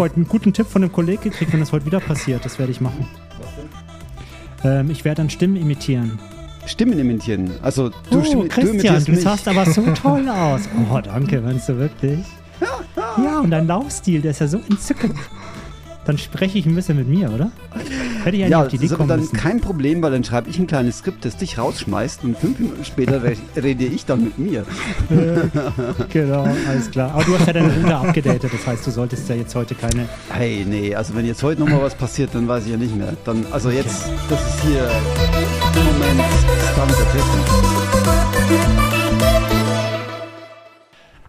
Ich habe heute einen guten Tipp von einem Kollegen gekriegt, wenn das heute wieder passiert. Das werde ich machen. Ähm, ich werde dann Stimmen imitieren. Stimmen imitieren. Also du, oh, stimm, Christian, du, du sahst aber so toll aus. Oh, danke, meinst du wirklich? Ja, und dein Laufstil, der ist ja so entzückend. Dann spreche ich ein bisschen mit mir, oder? Hätte ich ja, auf die Idee aber dann müssen. kein Problem, weil dann schreibe ich ein kleines Skript, das dich rausschmeißt und fünf Minuten später rede ich dann mit mir. genau, alles klar. Aber du hast ja deine Route abgedatet, das heißt, du solltest ja jetzt heute keine... Hey, nee, also wenn jetzt heute nochmal was passiert, dann weiß ich ja nicht mehr. Dann, also jetzt, okay. das ist hier im Moment Stand der Technik.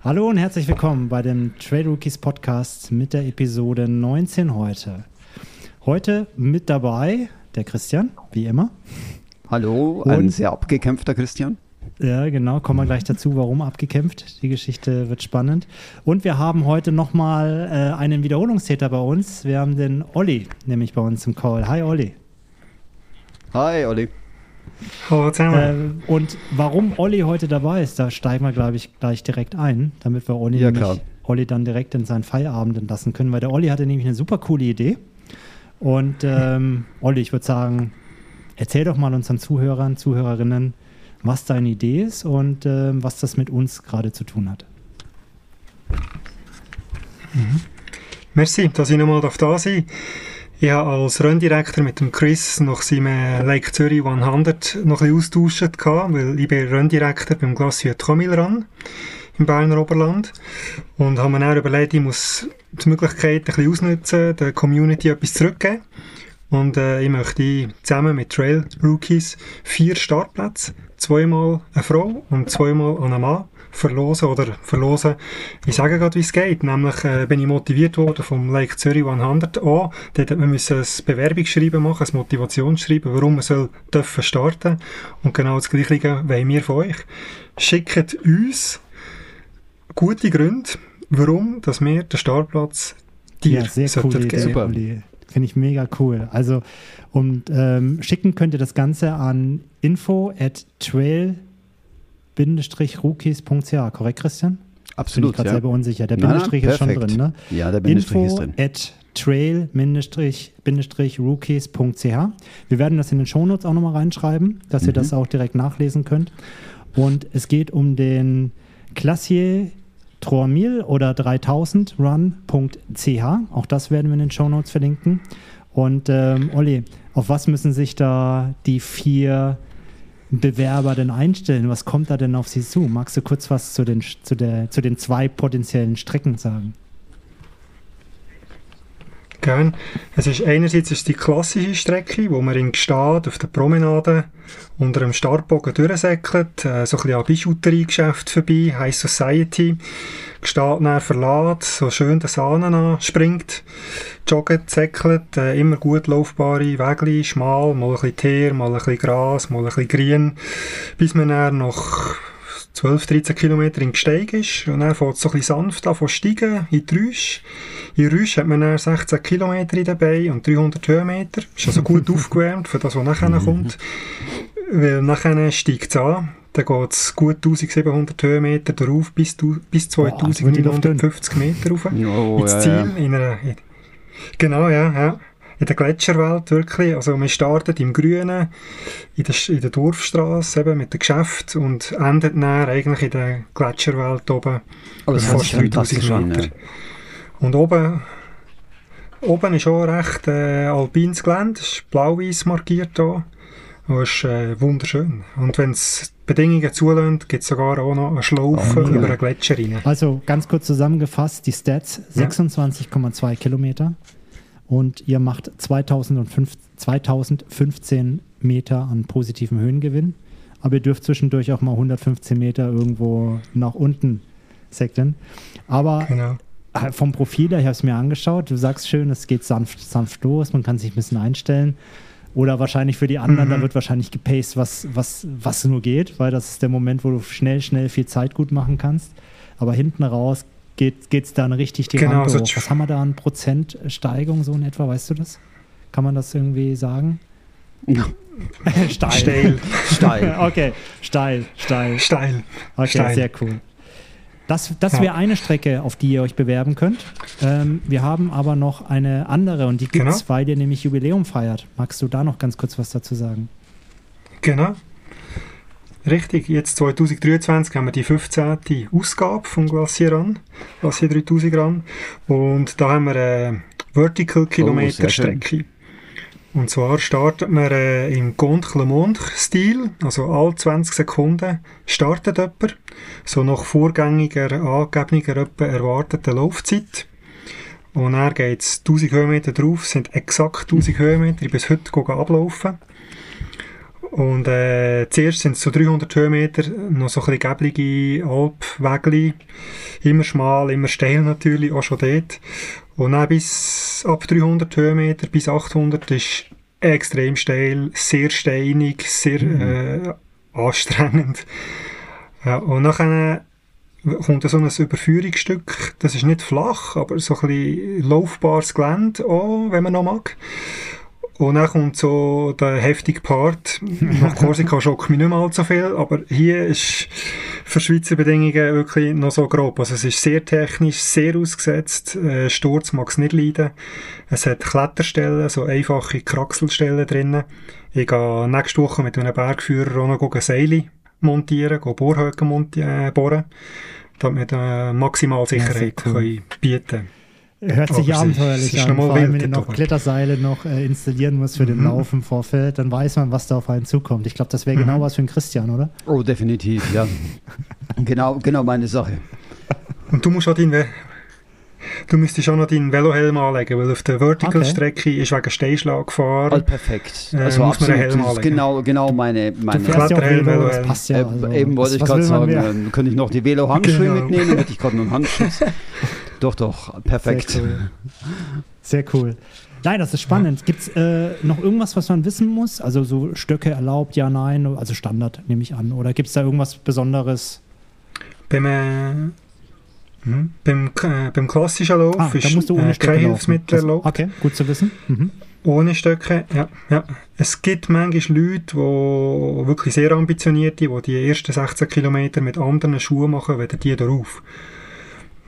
Hallo und herzlich willkommen bei dem Trade Rookies Podcast mit der Episode 19 heute. Heute mit dabei der Christian, wie immer. Hallo, ein und, sehr abgekämpfter Christian. Ja, genau, kommen wir gleich dazu, warum abgekämpft. Die Geschichte wird spannend. Und wir haben heute nochmal äh, einen Wiederholungstäter bei uns. Wir haben den Olli, nämlich bei uns im Call. Hi Olli. Hi Olli. Oh, äh, und warum Olli heute dabei ist, da steigen wir, glaube ich, gleich direkt ein, damit wir Olli, ja, nämlich, Olli dann direkt in seinen Feierabend entlassen können, weil der Olli hatte nämlich eine super coole Idee. Und ähm, Olli, ich würde sagen, erzähl doch mal unseren Zuhörern, Zuhörerinnen, was deine Idee ist und ähm, was das mit uns gerade zu tun hat. Mhm. Merci, dass ich nochmal da sein ich habe als Renndirektor mit dem Chris nach seinem Lake Zürich 100 noch ein bisschen austauscht, weil ich bin Renndirektor beim Glacier Tromilran im Berner Oberland und habe mir dann überlegt, ich muss die Möglichkeit ein bisschen ausnutzen, der Community etwas zurückgeben. Und äh, ich möchte zusammen mit Trail Rookies vier Startplätze, zweimal eine Frau und zweimal einen Mann verlosen oder verlosen. Ich sage gerade, wie es geht. Nämlich äh, bin ich motiviert worden vom Lake Zürich 100 an. Dort hat man müssen ein Bewerbungsschreiben machen, ein Motivationsschreiben, warum man soll dürfen starten. Und genau das Gleiche wollen wir von euch. Schickt uns gute Gründe, warum dass wir den Startplatz dir ja, sehr cool geben. Super. Finde ich mega cool. Also, und ähm, schicken könnt ihr das Ganze an info at trail rookies.ch, korrekt, Christian? Absolut. Bin ich gerade ja. selber unsicher. Der Bindestrich ist schon drin, ne? Ja, der Bindestrich Info ist drin. At trail-rookies.ch. Wir werden das in den Shownotes auch nochmal reinschreiben, dass mhm. ihr das auch direkt nachlesen könnt. Und es geht um den Classier Troamil oder 3000 run.ch. Auch das werden wir in den Shownotes verlinken. Und ähm, Olli, auf was müssen sich da die vier Bewerber denn einstellen? Was kommt da denn auf sie zu? Magst du kurz was zu den, zu der, zu den zwei potenziellen Strecken sagen? Gern. Es ist einerseits ist die klassische Strecke, wo man in Gstaad auf der Promenade unter einem Startbogen durchsäckelt, äh, so ein bisschen an Bijouteriegeschäft vorbei, High Society, Gstaad näher verlässt, so schön den Sahnen anspringt, joggt, säckelt, äh, immer gut laufbare Wege, schmal, mal ein bisschen Teer, mal ein bisschen Gras, mal ein bisschen Grün, bis man dann noch 12, 13 Kilometer in Gesteig ist und dann fährt es so ein bisschen sanft an von steigen in die Rüsch. In Rüsch hat man dann 16 Kilometer dabei und 300 Höhenmeter. Ist also gut aufgewärmt für das, was nachher mhm. kommt. Weil nachher steigt es an. Dann geht es gut 1700 Höhenmeter darauf bis, bis 2950 Meter rauf. Oh, ins Ziel. Ja, ja. In einer, genau, ja, ja in der Gletscherwelt wirklich. Also man startet im Grünen, in der, in der Dorfstraße eben mit dem Geschäft und endet dann eigentlich in der Gletscherwelt oben. Aber das fast 3000 Meter. Ja. Und oben, oben ist auch recht äh, alpines Gelände, ist blau-weiß markiert hier. Das ist äh, wunderschön. Und wenn es Bedingungen zulassen, gibt es sogar auch noch eine Schlaufe oh, über einen Gletscher rein. Also ganz kurz zusammengefasst, die Stats 26,2 ja. Kilometer und ihr macht 2005, 2015 Meter an positivem Höhengewinn. Aber ihr dürft zwischendurch auch mal 115 Meter irgendwo nach unten sekten. Aber genau. Äh, vom Profil her, ich habe es mir angeschaut, du sagst schön, es geht sanft, sanft los, man kann sich ein bisschen einstellen. Oder wahrscheinlich für die anderen, mhm. da wird wahrscheinlich gepaced, was, was, was nur geht, weil das ist der Moment, wo du schnell, schnell viel Zeit gut machen kannst. Aber hinten raus geht es dann richtig die genau, Rampe hoch. Was haben wir da an Prozentsteigung so in etwa, weißt du das? Kann man das irgendwie sagen? steil. Steil. steil. okay, steil, steil. Steil. Okay, steil. sehr cool. Das, das wäre eine Strecke, auf die ihr euch bewerben könnt. Ähm, wir haben aber noch eine andere und die gibt es, Genau. weil ihr nämlich Jubiläum feiert. Magst du da noch ganz kurz was dazu sagen? Genau. Richtig, jetzt 2023 haben wir die 15. Ausgabe vom Glacier an, Glacier 3000 ran. Und da haben wir eine Vertical Kilometer Oh. Und zwar startet man äh, im Contre-le-Monde-Stil, also alle 20 Sekunden startet jemand, so nach vorgängiger, angegebener, erwarteter Laufzeit. Und dann geht es 1000 Höhenmeter drauf, sind exakt 1000 Höhenmeter, ich bis heute ablaufen. Und äh, zuerst sind es so 300 Höhenmeter, noch so ein bisschen gäblige Alpwägli, immer schmal, immer steil natürlich, auch schon dort. Und dann bis ab 300 Höhenmeter bis 800 ist extrem steil, sehr steinig, sehr äh, anstrengend. Ja, und nachher kommt so ein Überführungsstück, das ist nicht flach, aber so ein bisschen laufbares Gelände auch, wenn man noch mag. Und dann kommt so der heftige Part. Nach Korsika schockt mich nicht mehr allzu viel, aber hier ist für Schweizer Bedingungen wirklich noch so grob. Also es ist sehr technisch, sehr ausgesetzt. Äh, Sturz mag es nicht leiden. Es hat Kletterstellen, so einfache Kraxelstellen drinnen. Ich gehe nächste Woche mit einem Bergführer auch noch gehen Seile montieren, gehen Bohrhöcke monti äh, bohren, damit wir äh, maximal Sicherheit sehr cool. können bieten Hört sich ist- abenteuerlich an, vor allem wenn ihr noch. Kletterseile noch äh, installieren muss für den Mhm. Lauf im Vorfeld, dann weiß man, was da auf einen zukommt. Ich glaube, das wäre Mhm. genau was für einen Christian, oder? Oh, definitiv, ja. genau, genau meine Sache. Und du musst auch deinen, du müsstest auch noch deinen Velohelm anlegen, weil auf der Vertical-Strecke ist wegen Steinschlag gefahren. Also perfekt. Äh, Also muss man einen absolut. Helm Das ist anlegen. genau, genau meine, Du meine fährst ja auch Kletterhelm, das Velohelm. passt ja. Äh, also, eben wollte ich gerade sagen, mehr? ähm, könnte ich noch die Velo-Handschuhe Genau. mitnehmen, hätte ich gerade noch einen Handschutz. doch, doch, perfekt. Sehr cool. Sehr cool. Nein, das ist spannend. Gibt es äh, noch irgendwas, was man wissen muss? Also so Stöcke erlaubt, ja, nein, also Standard nehme ich an. Oder gibt es da irgendwas Besonderes? Beim, äh, hm, beim, äh, beim klassischen Lauf Ah, da ist musst du ohne äh, Stöcke kein laufen. Hilfsmittel Also, erlaubt. okay, gut zu wissen. Mhm. Ohne Stöcke, ja, ja. Es gibt manchmal Leute, die wirklich sehr ambitioniert sind, die die ersten 16 Kilometer mit anderen Schuhen machen, weder die darauf.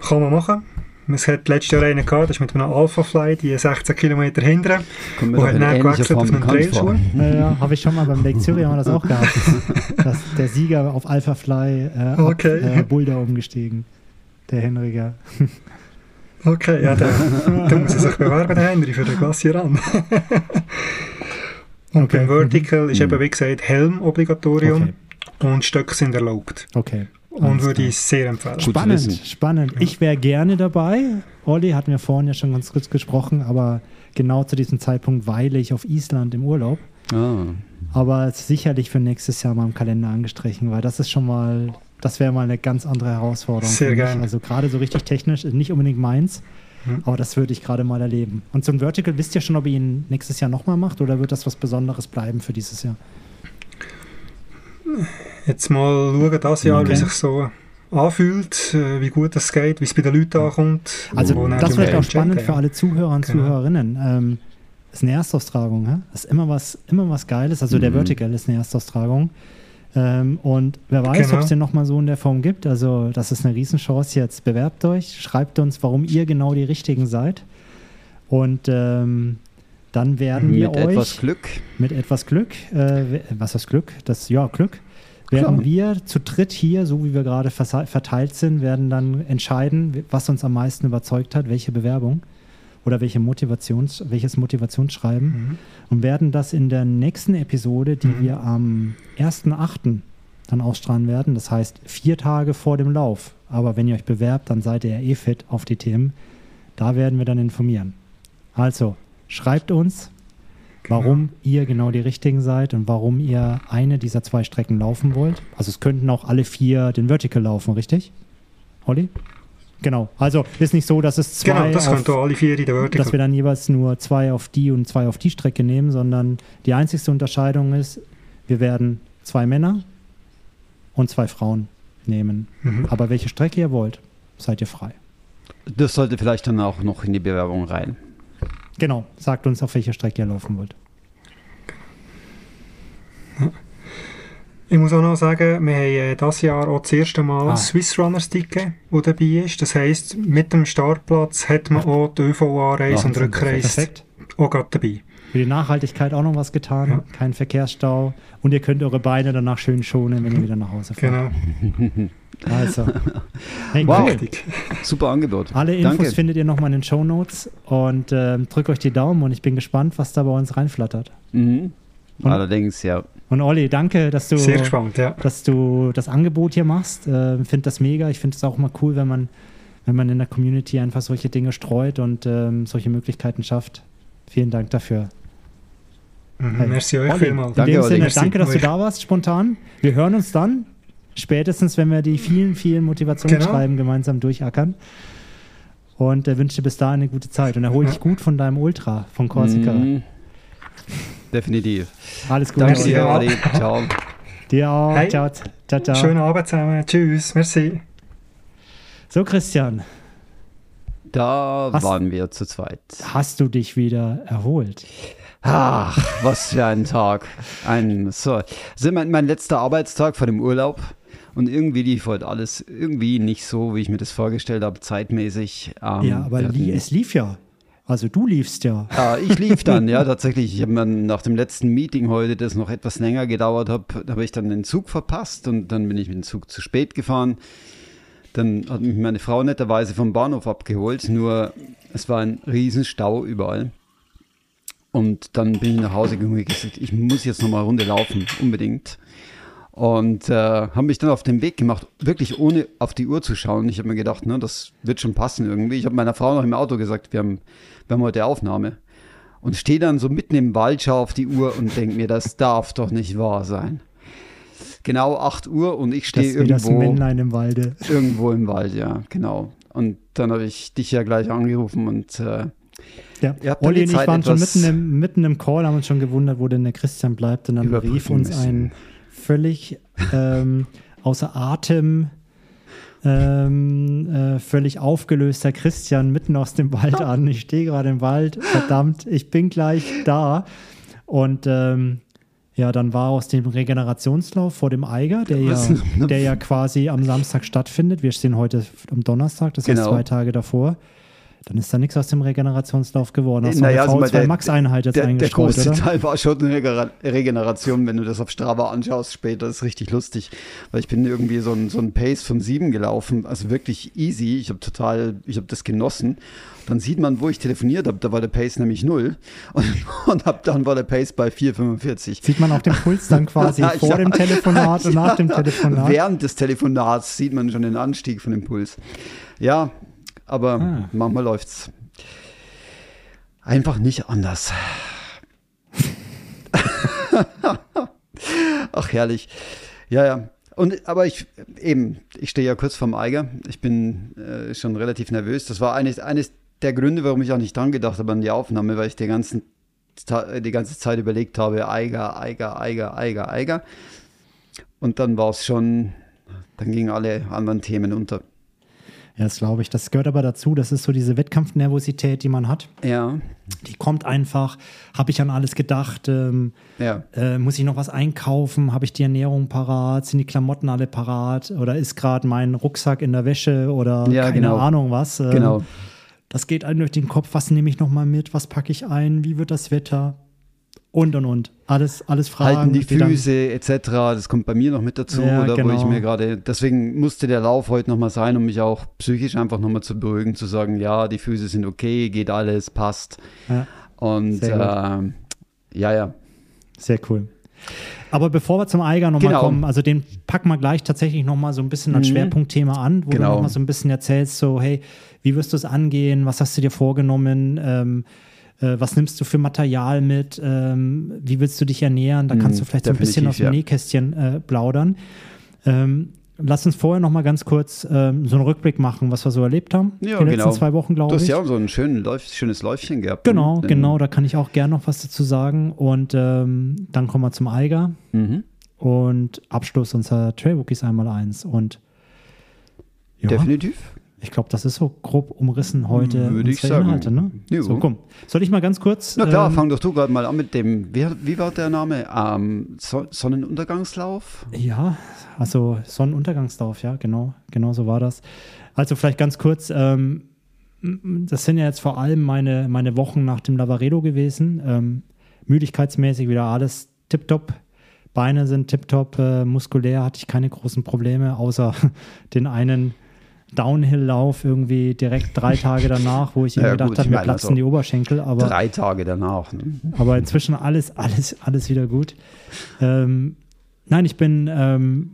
Kann man machen. Es hat letztes Jahr einen gehabt, das ist mit einem Alphafly, die 16 Kilometer hindern. Doch hat dann gewechselt auf einen. Trailschuh? Ja, ja, habe ich schon mal beim Lake Zürich haben wir das auch gehabt. dass der Sieger auf Alpha Fly äh, ab, Okay. äh, Boulder umgestiegen. Der Henriger. Okay, ja, dann, dann muss er sich bewerben, der Henry, für den Glacier an. Und Okay, beim Vertical ist Mhm. eben, wie gesagt, Helm-Obligatorium Okay. und Stöcke sind erlaubt. Okay. Und würde ich sehr empfehlen. Spannend, spannend. Ich wäre gerne dabei. Olli hatten wir vorhin ja schon ganz kurz gesprochen, aber genau zu diesem Zeitpunkt weile ich auf Island im Urlaub. Ah. Aber es ist sicherlich für nächstes Jahr mal im Kalender angestrichen, weil das ist schon mal, das wäre mal eine ganz andere Herausforderung. Sehr gerne. Also gerade so richtig technisch, ist nicht unbedingt meins, Mhm. aber das würde ich gerade mal erleben. Und zum Vertical wisst ihr schon, ob ihr ihn nächstes Jahr nochmal macht oder wird das was Besonderes bleiben für dieses Jahr? Jetzt mal schauen, das Jahr, Okay. wie sich so anfühlt, äh, wie gut das geht, wie es bei den Leuten ankommt. Also das wird wir auch spannend für alle Zuhörer und Genau. Zuhörerinnen. Ähm, ist eine Erstaustragung, hä? ist immer was, immer was Geiles. Also der Mhm. Vertical ist eine Erstaustragung. Ähm, und wer weiß, Genau. ob es den nochmal so in der Form gibt. Also das ist eine Riesenchance jetzt. Bewerbt euch, schreibt uns, warum ihr genau die Richtigen seid. Und ähm, dann werden wir Mit euch etwas Glück. mit etwas Glück, äh, was heißt Glück? Das, ja, Glück, werden Klar. wir zu dritt hier, so wie wir gerade verteilt sind, werden dann entscheiden, was uns am meisten überzeugt hat, welche Bewerbung oder welche Motivations, welches Motivationsschreiben Mhm. und werden das in der nächsten Episode, die Mhm. wir am 1.8. dann ausstrahlen werden, das heißt vier Tage vor dem Lauf, aber wenn ihr euch bewerbt, dann seid ihr ja eh fit auf die Themen, da werden wir dann informieren. Also, schreibt uns, Genau. warum ihr genau die richtigen seid und warum ihr eine dieser zwei Strecken laufen wollt. Also es könnten auch alle vier den Vertical laufen, richtig? Olli? Genau. Also ist nicht so, dass es zwei Genau, das auf, könnte alle vier in der dass wir Vertical. dann jeweils nur zwei auf die und zwei auf die Strecke nehmen, sondern die einzigste Unterscheidung ist, wir werden zwei Männer und zwei Frauen nehmen. Mhm. Aber welche Strecke ihr wollt, seid ihr frei. Das sollte vielleicht dann auch noch in die Bewerbung rein. Genau, sagt uns, auf welcher Strecke ihr laufen wollt. Ich muss auch noch sagen, wir haben äh, dieses Jahr auch das erste Mal Ah. Swiss Runners Ticket, das dabei ist. Das heisst, mit dem Startplatz hat man auch die ÖV-Anreise und Rückreise Perfekt. auch dabei. Für die Nachhaltigkeit auch noch was getan. Ja. Kein Verkehrsstau. Und ihr könnt eure Beine danach schön schonen, wenn ihr wieder nach Hause fahrt. Genau. Also. Hey, Wow. cool. Super Angebot. Alle Infos Danke. findet ihr nochmal in den Show Notes und ähm, drückt euch die Daumen und ich bin gespannt, was da bei uns reinflattert. Mhm. Und- Allerdings, ja. Und Olli, danke, dass du, Sehr gespannt, ja. dass du das Angebot hier machst. Äh, finde das mega. Ich finde es auch mal cool, wenn man, wenn man in der Community einfach solche Dinge streut und ähm, solche Möglichkeiten schafft. Vielen Dank dafür. Mhm. Hey. Merci euch Olli, vielmals. in Danke, dem. Sinne, danke, dass du da warst, spontan. Wir hören uns dann, spätestens, wenn wir die vielen, vielen Motivationsschreiben gemeinsam durchackern. Und äh, wünsche dir bis dahin eine gute Zeit und erhol dich gut von deinem Ultra von Korsika. Mhm. Definitiv. Alles Gute. Danke dir. Olli. Ciao. Dir auch. Hey. Ciao, ciao, ciao. Schönen Abend zusammen. Tschüss. Merci. So, Christian, Da Was? waren wir zu zweit. hast du dich wieder erholt? Ach, was für ein Tag. Ein, so. Ist mein, mein letzter Arbeitstag vor dem Urlaub. Und irgendwie lief heute alles irgendwie nicht so, wie ich mir das vorgestellt habe, zeitmäßig. Ähm, ja, aber li es lief ja. Also du liefst ja. Ah, ich lief dann, ja, tatsächlich. Ich habe dann nach dem letzten Meeting heute, das noch etwas länger gedauert hat, habe ich dann den Zug verpasst und dann bin ich mit dem Zug zu spät gefahren. Dann hat mich meine Frau netterweise vom Bahnhof abgeholt, nur es war ein Riesenstau überall. Und dann bin ich nach Hause gegangen und gesagt, ich muss jetzt noch mal eine Runde laufen, unbedingt. Und äh, habe mich dann auf den Weg gemacht, wirklich ohne auf die Uhr zu schauen. Ich habe mir gedacht, ne, das wird schon passen irgendwie. Ich habe meiner Frau noch im Auto gesagt, wir haben, wir haben heute Aufnahme. Und stehe dann so mitten im Wald, schaue auf die Uhr und denke mir, das darf doch nicht wahr sein. Genau 8 Uhr und ich stehe wie das irgendwo, Männlein im Walde. irgendwo im Wald, ja, genau. Und dann habe ich dich ja gleich angerufen und äh, Ja. Ihr habt Olli und ich waren schon mitten im, mitten im Call, haben uns schon gewundert, wo denn der Christian bleibt. Und dann rief uns ein völlig ähm, außer Atem, ähm, äh, völlig aufgelöster Christian mitten aus dem Wald an. Ich stehe gerade im Wald, verdammt, ich bin gleich da. Und ähm, ja, dann war aus dem Regenerationslauf vor dem Eiger, der ja, der ja quasi am Samstag stattfindet. Wir stehen heute am Donnerstag, das heißt Genau. zwei Tage davor. Dann ist da nichts aus dem Regenerationslauf geworden. Hast du Naja, also der- V2 Max-Einheit jetzt der, der große oder? Teil war schon eine Regeneration, wenn du das auf Strava anschaust später, ist richtig lustig, weil ich bin irgendwie so ein, so ein Pace von sieben gelaufen, also wirklich easy, ich habe total, ich habe das genossen. Dann sieht man, wo ich telefoniert habe, da war der Pace nämlich null und, und ab dann war der Pace bei 4,45. Sieht man auch den Puls dann quasi Ja, vor dem Telefonat und nach dem Telefonat? Während des Telefonats sieht man schon den Anstieg von dem Puls. Ja, aber Ah. manchmal läuft's einfach nicht anders. Ach, herrlich. Ja, ja. Und, aber ich, eben, ich stehe ja kurz vorm Eiger. Ich bin äh, schon relativ nervös. Das war eines, eines der Gründe, warum ich auch nicht dran gedacht habe an die Aufnahme, weil ich die, ganzen, die ganze Zeit überlegt habe, Eiger, Eiger, Eiger, Eiger, Eiger. Und dann war es schon, dann gingen alle anderen Themen unter. Ja, das glaube ich. Das gehört aber dazu. Das ist so diese Wettkampfnervosität, die man hat. Ja, Die kommt einfach. Habe ich an alles gedacht? Ähm, ja. äh, muss ich noch was einkaufen? Habe ich die Ernährung parat? Sind die Klamotten alle parat? Oder ist gerade mein Rucksack in der Wäsche? Oder Ja, keine genau. Ahnung was? Ähm, Genau. Das geht einem durch den Kopf. Was nehme ich noch mal mit? Was packe ich ein? Wie wird das Wetter? Und, und, und. Alles, alles Fragen. Halten die Füße etc. Das kommt bei mir noch mit dazu, Ja, oder wo genau. ich mir gerade, deswegen musste der Lauf heute nochmal sein, um mich auch psychisch einfach nochmal zu beruhigen, zu sagen, ja, die Füße sind okay, geht alles, passt. Ja, Und ähm, ja, ja, sehr cool. Aber bevor wir zum Eiger nochmal Genau. kommen, also den packen wir gleich tatsächlich nochmal so ein bisschen als Mhm. Schwerpunktthema an, wo du Genau. nochmal so ein bisschen erzählst, so, hey, wie wirst du es angehen? Was hast du dir vorgenommen? Ähm, äh, was nimmst du für Material mit? Ähm, wie willst du dich ernähren? Da kannst Mhm, du vielleicht so ein bisschen aus dem ja. Nähkästchen äh, plaudern. Ähm, lass uns vorher nochmal ganz kurz ähm, so einen Rückblick machen, was wir so erlebt haben. Ja, die letzten genau. zwei Wochen, du glaube hast ich. ja auch so ein schön Läuf, schönes Läufchen gehabt. Genau, ne? Genau, da kann ich auch gern noch was dazu sagen. Und ähm, dann kommen wir zum Eiger Mhm. und Abschluss unserer Trail Rookies einmal eins. Und ja, Definitiv. Ich glaube, das ist so grob umrissen heute. Würde ich sagen. Inhalte, ne? So, komm. Soll ich mal ganz kurz. Na klar, ähm, fang doch du gerade mal an mit dem, wie, wie war der Name? Ähm, so Sonnenuntergangslauf? Ja, also Sonnenuntergangslauf, ja, genau. Genau so war das. Also vielleicht ganz kurz. Ähm, das sind ja jetzt vor allem meine, meine Wochen nach dem Lavaredo gewesen. Ähm, müdigkeitsmäßig wieder alles tipptopp. Beine sind tipptopp. Äh, muskulär hatte ich keine großen Probleme, außer den einen Downhill-Lauf irgendwie direkt drei Tage danach, wo ich ja, gedacht habe, mir platzen also die Oberschenkel. Aber, drei Tage danach. Ne? Aber inzwischen alles, alles, alles wieder gut. Ähm, nein, ich bin ähm,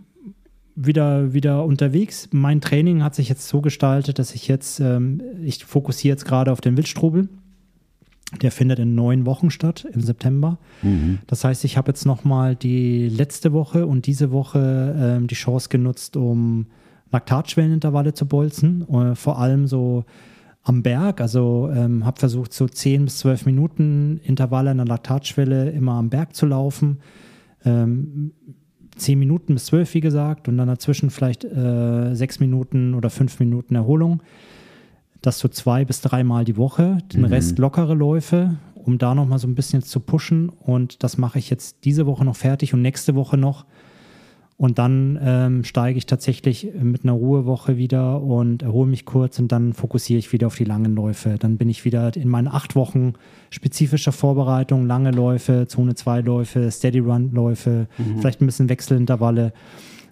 wieder, wieder unterwegs. Mein Training hat sich jetzt so gestaltet, dass ich jetzt, ähm, ich fokussiere jetzt gerade auf den Wildstrubel. Der findet in neun Wochen statt, im September. Mhm. Das heißt, ich habe jetzt nochmal die letzte Woche und diese Woche ähm, die Chance genutzt, um Laktatschwellenintervalle zu bolzen. Äh, vor allem so am Berg. Also ähm, habe versucht, so 10 bis 12 Minuten Intervalle an der Laktatschwelle immer am Berg zu laufen. Ähm, 10 Minuten bis 12, wie gesagt, und dann dazwischen vielleicht äh, 6 Minuten oder 5 Minuten Erholung. Das so zwei bis dreimal die Woche. Den mhm. Rest lockere Läufe, um da nochmal so ein bisschen zu pushen. Und das mache ich jetzt diese Woche noch fertig und nächste Woche noch. Und dann ähm, steige ich tatsächlich mit einer Ruhewoche wieder und erhole mich kurz und dann fokussiere ich wieder auf die langen Läufe. Dann bin ich wieder in meinen acht Wochen spezifischer Vorbereitung, lange Läufe, Zone 2 Läufe, Steady Run Läufe, mhm. vielleicht ein bisschen Wechselintervalle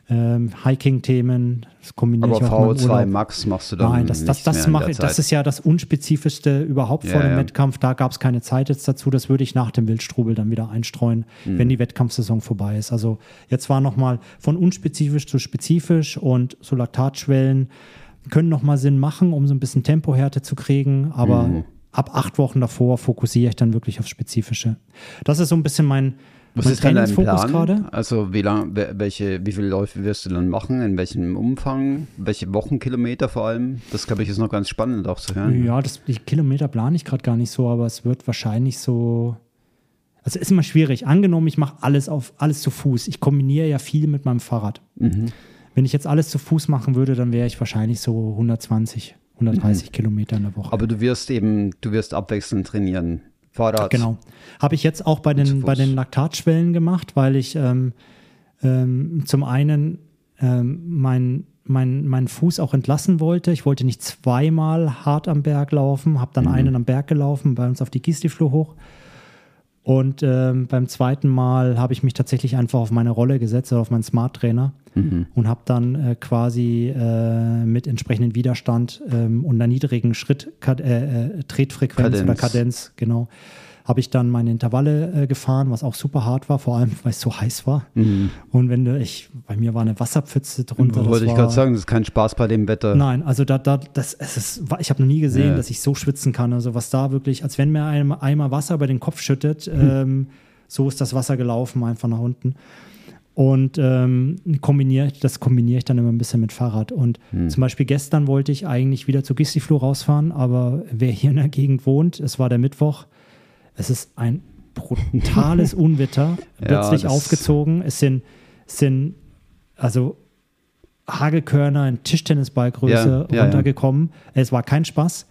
ähm, Hiking-Themen. Das kombiniere Aber ich auch VO2 Max machst du dann Nein, das, das, das, mache, das ist ja das unspezifischste überhaupt ja, vor dem ja. Wettkampf. Da gab es keine Zeit jetzt dazu. Das würde ich nach dem Wildstrubel dann wieder einstreuen, mhm. wenn die Wettkampfsaison vorbei ist. Also jetzt war nochmal von unspezifisch zu spezifisch und so Laktatschwellen können nochmal Sinn machen, um so ein bisschen Tempohärte zu kriegen. Aber mhm. ab acht Wochen davor fokussiere ich dann wirklich aufs Spezifische. Das ist so ein bisschen mein was ist dein Plan? Grade? Also wie lang, welche, wie viele Läufe wirst du dann machen? In welchem Umfang? Welche Wochenkilometer vor allem? Das glaube ich ist noch ganz spannend auch zu hören. Ja, das, die Kilometer plane ich gerade gar nicht so, aber es wird wahrscheinlich so. Also ist immer schwierig. Angenommen, ich mache alles auf alles zu Fuß. Ich kombiniere ja viel mit meinem Fahrrad. Mhm. Wenn ich jetzt alles zu Fuß machen würde, dann wäre ich wahrscheinlich so 120, 130 mhm. Kilometer in der Woche. Aber du wirst eben, du wirst abwechselnd trainieren. Fahrrad. Genau. Habe ich jetzt auch bei den, bei den Laktatschwellen gemacht, weil ich ähm, ähm, zum einen ähm, meinen mein, mein Fuß auch entlassen wollte. Ich wollte nicht zweimal hart am Berg laufen, habe dann mhm. einen am Berg gelaufen, bei uns auf die Gistifloh hoch und ähm, beim zweiten Mal habe ich mich tatsächlich einfach auf meine Rolle gesetzt, auf meinen Smart Trainer mhm. und habe dann äh, quasi äh, mit entsprechendem Widerstand ähm, und einer niedrigen Schritt, äh, äh, Tretfrequenz Kadenz. oder Kadenz, genau, habe ich dann meine Intervalle äh, gefahren, was auch super hart war, vor allem weil es so heiß war. Mhm. Und wenn du, ich, bei mir war eine Wasserpfütze drunter. Wollte ich gerade sagen, das ist kein Spaß bei dem Wetter. Nein, also da, da, das, es ist, ich habe noch nie gesehen, ja. dass ich so schwitzen kann. Also was da wirklich, als wenn mir ein Eimer Wasser über den Kopf schüttet, mhm. ähm, so ist das Wasser gelaufen, einfach nach unten. Und ähm, kombiniere, das kombiniere ich dann immer ein bisschen mit Fahrrad. Und hm. zum Beispiel gestern wollte ich eigentlich wieder zu Gistifloh rausfahren, aber wer hier in der Gegend wohnt, es war der Mittwoch, es ist ein brutales Unwetter plötzlich ja, aufgezogen. Es sind, es sind also Hagelkörner in Tischtennisballgröße ja, runtergekommen. Es war kein Spaß.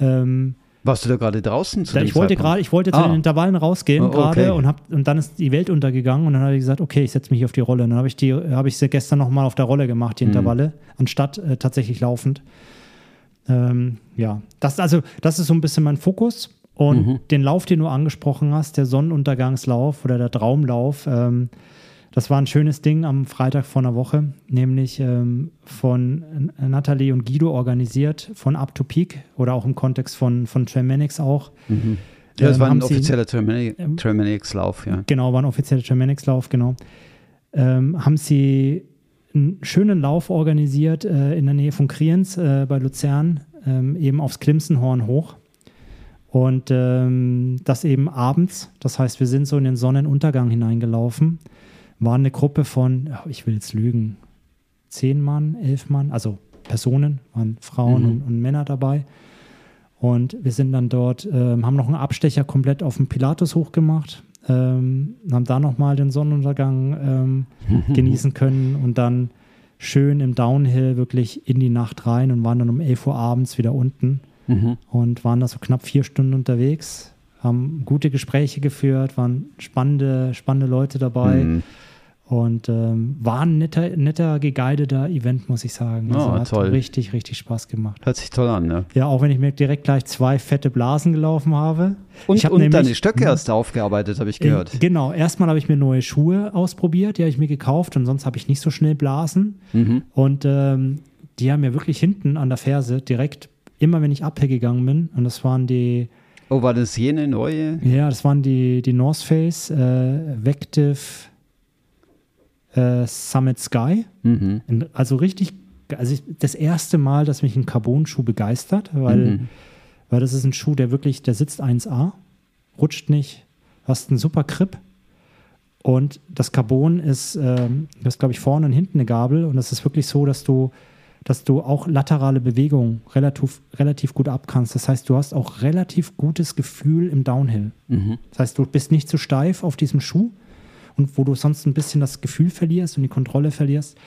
Ähm, warst du da gerade draußen? Zu ich wollte gerade, ich wollte zu ah. den Intervallen rausgehen oh, gerade und hab, und dann ist die Welt untergegangen und dann habe ich gesagt, okay, ich setze mich auf die Rolle. Und dann habe ich die, habe ich sie gestern nochmal auf der Rolle gemacht, die mhm. Intervalle, anstatt äh, tatsächlich laufend. Ähm, ja, das also, das ist so ein bisschen mein Fokus. Und mhm. den Lauf, den du angesprochen hast, der Sonnenuntergangslauf oder der Traumlauf, ähm, das war ein schönes Ding am Freitag vor einer Woche, nämlich ähm, von Nathalie und Guido organisiert, von Up to Peak oder auch im Kontext von, von Tramanics auch. Mhm. Ja, es ähm, war ein offizieller Tramanics-Lauf, ja. Genau, war ein offizieller Tramanics-Lauf, genau. Ähm, haben sie einen schönen Lauf organisiert äh, in der Nähe von Kriens äh, bei Luzern, ähm, eben aufs Klimsenhorn hoch. Und ähm, das eben abends, das heißt, wir sind so in den Sonnenuntergang hineingelaufen, war eine Gruppe von, ich will jetzt lügen, zehn Mann, elf Mann, also Personen, waren Frauen mhm. und, und, Männer dabei. Und wir sind dann dort, ähm, haben noch einen Abstecher komplett auf dem Pilatus hochgemacht, ähm, haben da nochmal den Sonnenuntergang ähm, genießen können und dann schön im Downhill wirklich in die Nacht rein und waren dann um 11 Uhr abends wieder unten Mhm. und waren da so knapp vier Stunden unterwegs, haben gute Gespräche geführt, waren spannende, spannende Leute dabei Mhm. und ähm, war ein netter, netter geguideter Event, muss ich sagen. Also Oh, hat toll. richtig, richtig Spaß gemacht. Hört sich toll an, ne? Ja, auch wenn ich mir direkt gleich zwei fette Blasen gelaufen habe. Und, ich hab und nämlich- deine Stöcke Mhm. hast du aufgearbeitet, habe ich gehört. Äh, Genau, erstmal habe ich mir neue Schuhe ausprobiert, die habe ich mir gekauft und sonst habe ich nicht so schnell Blasen. Mhm. Und ähm, die haben mir wirklich hinten an der Ferse direkt, immer wenn ich Uphill gegangen bin, und das waren die, Oh, war das jene neue? ja, das waren die, die North Face äh, Vective äh, Summit Sky. Mhm. Also richtig, also ich, das erste Mal, dass mich ein Carbon-Schuh begeistert, weil, Mhm. weil das ist ein Schuh, der wirklich, der sitzt 1A, rutscht nicht, hast einen super Grip und das Carbon ist, ähm, das glaube ich vorne und hinten eine Gabel und das ist wirklich so, dass du, dass du auch laterale Bewegungen relativ, relativ gut abkannst. Das heißt, du hast auch relativ gutes Gefühl im Downhill. Mhm. Das heißt, du bist nicht zu steif auf diesem Schuh und wo du sonst ein bisschen das Gefühl verlierst und die Kontrolle verlierst,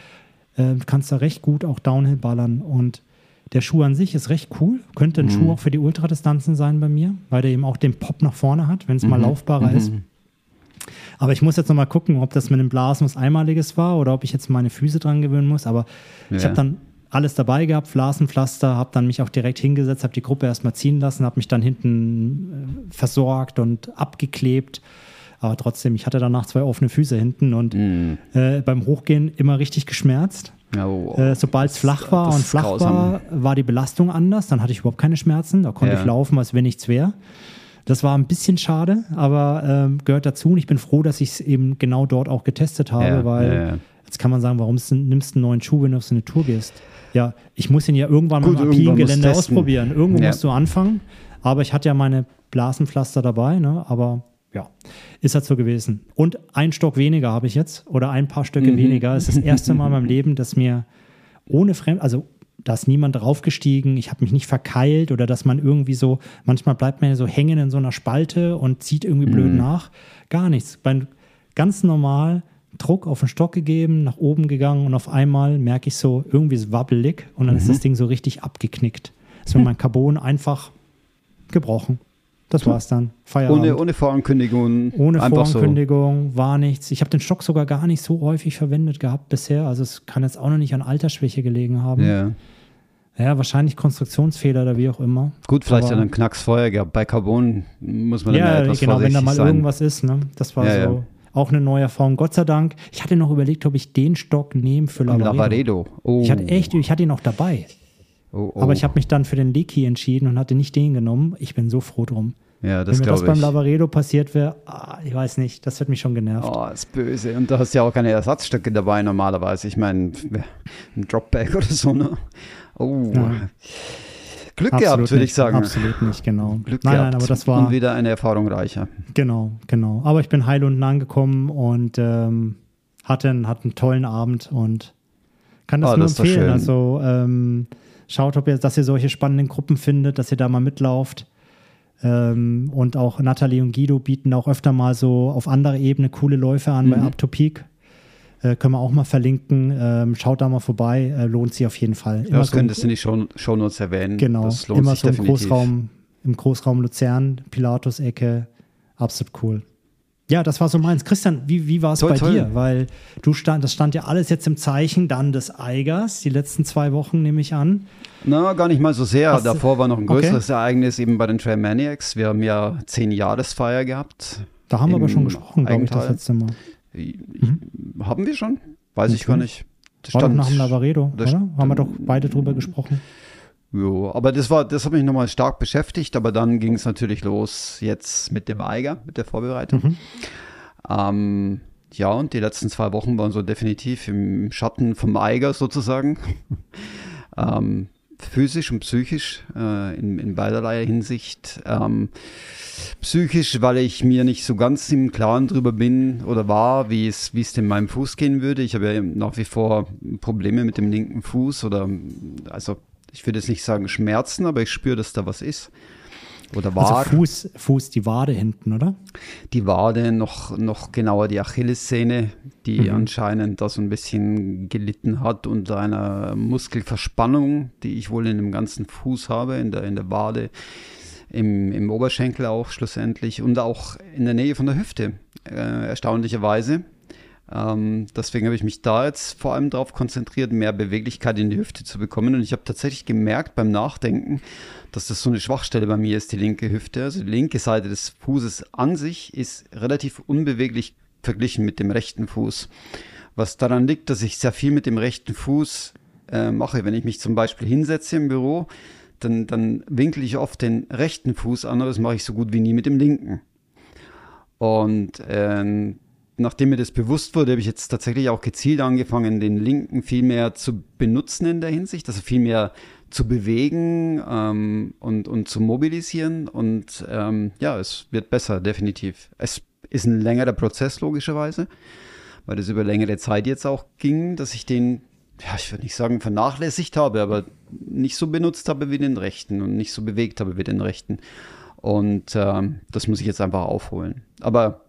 äh, kannst du recht gut auch Downhill ballern. Und der Schuh an sich ist recht cool. Könnte ein Schuh auch für die Ultradistanzen sein bei mir, weil der eben auch den Pop nach vorne hat, wenn es mal laufbarer ist. Aber ich muss jetzt nochmal gucken, ob das mit dem Blasen was Einmaliges war oder ob ich jetzt meine Füße dran gewöhnen muss. Aber ich Ja. habe dann alles dabei gehabt, Flasenpflaster, habe dann mich auch direkt hingesetzt, habe die Gruppe erstmal ziehen lassen, habe mich dann hinten äh, versorgt und abgeklebt. Aber trotzdem, ich hatte danach zwei offene Füße hinten und Mhm. äh, beim Hochgehen immer richtig geschmerzt. Oh, Äh, Sobald es flach war und flach grausam. war, war die Belastung anders. Dann hatte ich überhaupt keine Schmerzen. Da konnte Ja. ich laufen, als wenn nichts wäre. Das war ein bisschen schade, aber ähm, gehört dazu. Und ich bin froh, dass ich es eben genau dort auch getestet habe, Ja, weil ja, jetzt kann man sagen, warum nimmst du einen neuen Schuh, wenn du auf so eine Tour gehst? Ja, ich muss ihn ja irgendwann Gut, mal musst Gelände ausprobieren. Irgendwo Ja. musst du anfangen. Aber ich hatte ja meine Blasenpflaster dabei, ne? aber ja, ist halt so gewesen. Und ein Stock weniger habe ich jetzt oder ein paar Mhm. Stöcke weniger. Es ist das erste Mal in meinem Leben, dass mir ohne Fremd, also da ist niemand draufgestiegen, ich habe mich nicht verkeilt oder dass man irgendwie so, manchmal bleibt man ja so hängen in so einer Spalte und zieht irgendwie Mhm. blöd nach. Gar nichts. Ganz normal Druck auf den Stock gegeben, nach oben gegangen und auf einmal merke ich so, irgendwie ist wabbelig und dann Mhm. ist das Ding so richtig abgeknickt. Ist mir mein Carbon einfach gebrochen. Das war's dann. Feierabend. Ohne, ohne Vorankündigung. Ohne einfach Vorankündigung, war nichts. Ich habe den Stock sogar gar nicht so häufig verwendet gehabt bisher. Also es kann jetzt auch noch nicht an Altersschwäche gelegen haben. So. Ja. Ja, wahrscheinlich Konstruktionsfehler oder wie auch immer. Gut, vielleicht Aber- er einen Knacks vorher gehabt. Bei Carbon muss man dann ja Ja, etwas genau, wenn da vorsichtig mal sein. irgendwas ist. Ne? Das war Ja, so ja. Auch eine neue Erfahrung. Gott sei Dank. Ich hatte noch überlegt, ob ich den Stock nehme für Lavaredo. Lavaredo. Oh. Ich hatte echt, ich hatte ihn noch dabei. Oh, oh. Aber ich habe mich dann für den Leaky entschieden und hatte nicht den genommen. Ich bin so froh drum. Ja, Wenn das mir das glaube beim ich. Lavaredo passiert wäre, ah, ich weiß nicht, das wird mich schon genervt. Oh, ist böse. Und du hast ja auch keine Ersatzstücke dabei normalerweise. Ich meine, ein Dropback oder so, ne? Oh. Ja. Glück gehabt, würde ich sagen. Absolut nicht, genau. Glück nein, gehabt. nein, aber das Und war, wieder eine Erfahrung reicher. genau, genau. Aber ich bin heil unten angekommen und ähm, hatte, einen, hatte einen tollen Abend und kann das Ah, nur das empfehlen. Also ähm, schaut, ob ihr, dass ihr solche spannenden Gruppen findet, dass ihr da mal mitlauft. Ähm, und auch Nathalie und Guido bieten auch öfter mal so auf anderer Ebene coole Läufe an bei Mhm. Up to Peak. Äh, können wir auch mal verlinken. Ähm, schaut da mal vorbei. Äh, lohnt sich auf jeden Fall. Ja, das so könntest du in die Show, Shownotes erwähnen. Genau, Das lohnt immer sich so im definitiv. Großraum, im Großraum Luzern, Pilatus-Ecke, absolut cool. Ja, das war so meins. Christian, wie, wie war es bei toll. dir? Weil du stand, das stand ja alles jetzt im Zeichen dann des Eigers, die letzten zwei Wochen nehme ich an. Na, gar nicht mal so sehr. Hast du- Davor war noch ein Okay. größeres Ereignis eben bei den Trail Maniacs. Wir haben ja zehn Jahresfeier gehabt. Da haben wir aber schon gesprochen, glaube ich, das letzte Mal. Haben wir schon? Weiß ich gar nicht. Das stand- nach dem Lavaredo, oder? Haben wir doch beide drüber gesprochen. Jo, aber das war, das hat mich nochmal stark beschäftigt, aber dann ging es natürlich los jetzt mit dem Eiger, mit der Vorbereitung. Mhm. Ähm, ja, und die letzten zwei Wochen waren so definitiv im Schatten vom Eiger sozusagen. ähm, physisch und psychisch äh, in, in beiderlei Hinsicht. Ähm, psychisch, weil ich mir nicht so ganz im Klaren drüber bin oder war, wie es, wie es denn meinem Fuß gehen würde. Ich habe ja nach wie vor Probleme mit dem linken Fuß oder also ich würde jetzt nicht sagen Schmerzen, aber ich spüre, dass da was ist. Oder war. Also Fuß, Fuß, die Wade hinten, oder? Die Wade, noch, noch genauer die Achillessehne, die mhm. anscheinend da so ein bisschen gelitten hat unter einer Muskelverspannung, die ich wohl in dem ganzen Fuß habe, in der, in der Wade, im, im Oberschenkel auch schlussendlich und auch in der Nähe von der Hüfte, äh, erstaunlicherweise. Ähm, deswegen habe ich mich da jetzt vor allem darauf konzentriert, mehr Beweglichkeit in die Hüfte zu bekommen. Und ich habe tatsächlich gemerkt beim Nachdenken, dass das so eine Schwachstelle bei mir ist, die linke Hüfte. Also die linke Seite des Fußes an sich ist relativ unbeweglich verglichen mit dem rechten Fuß. Was daran liegt, dass ich sehr viel mit dem rechten Fuß äh, mache. Wenn ich mich zum Beispiel hinsetze im Büro, dann, dann winkel ich oft den rechten Fuß an, aber das mache ich so gut wie nie mit dem linken. Und äh, nachdem mir das bewusst wurde, habe ich jetzt tatsächlich auch gezielt angefangen, den linken viel mehr zu benutzen in der Hinsicht, also viel mehr zu bewegen ähm, und, und zu mobilisieren. Und ähm, ja, es wird besser, definitiv. Es ist ein längerer Prozess, logischerweise, weil das über längere Zeit jetzt auch ging, dass ich den, ja, ich würde nicht sagen vernachlässigt habe, aber nicht so benutzt habe wie den rechten und nicht so bewegt habe wie den rechten. Und ähm, das muss ich jetzt einfach aufholen. Aber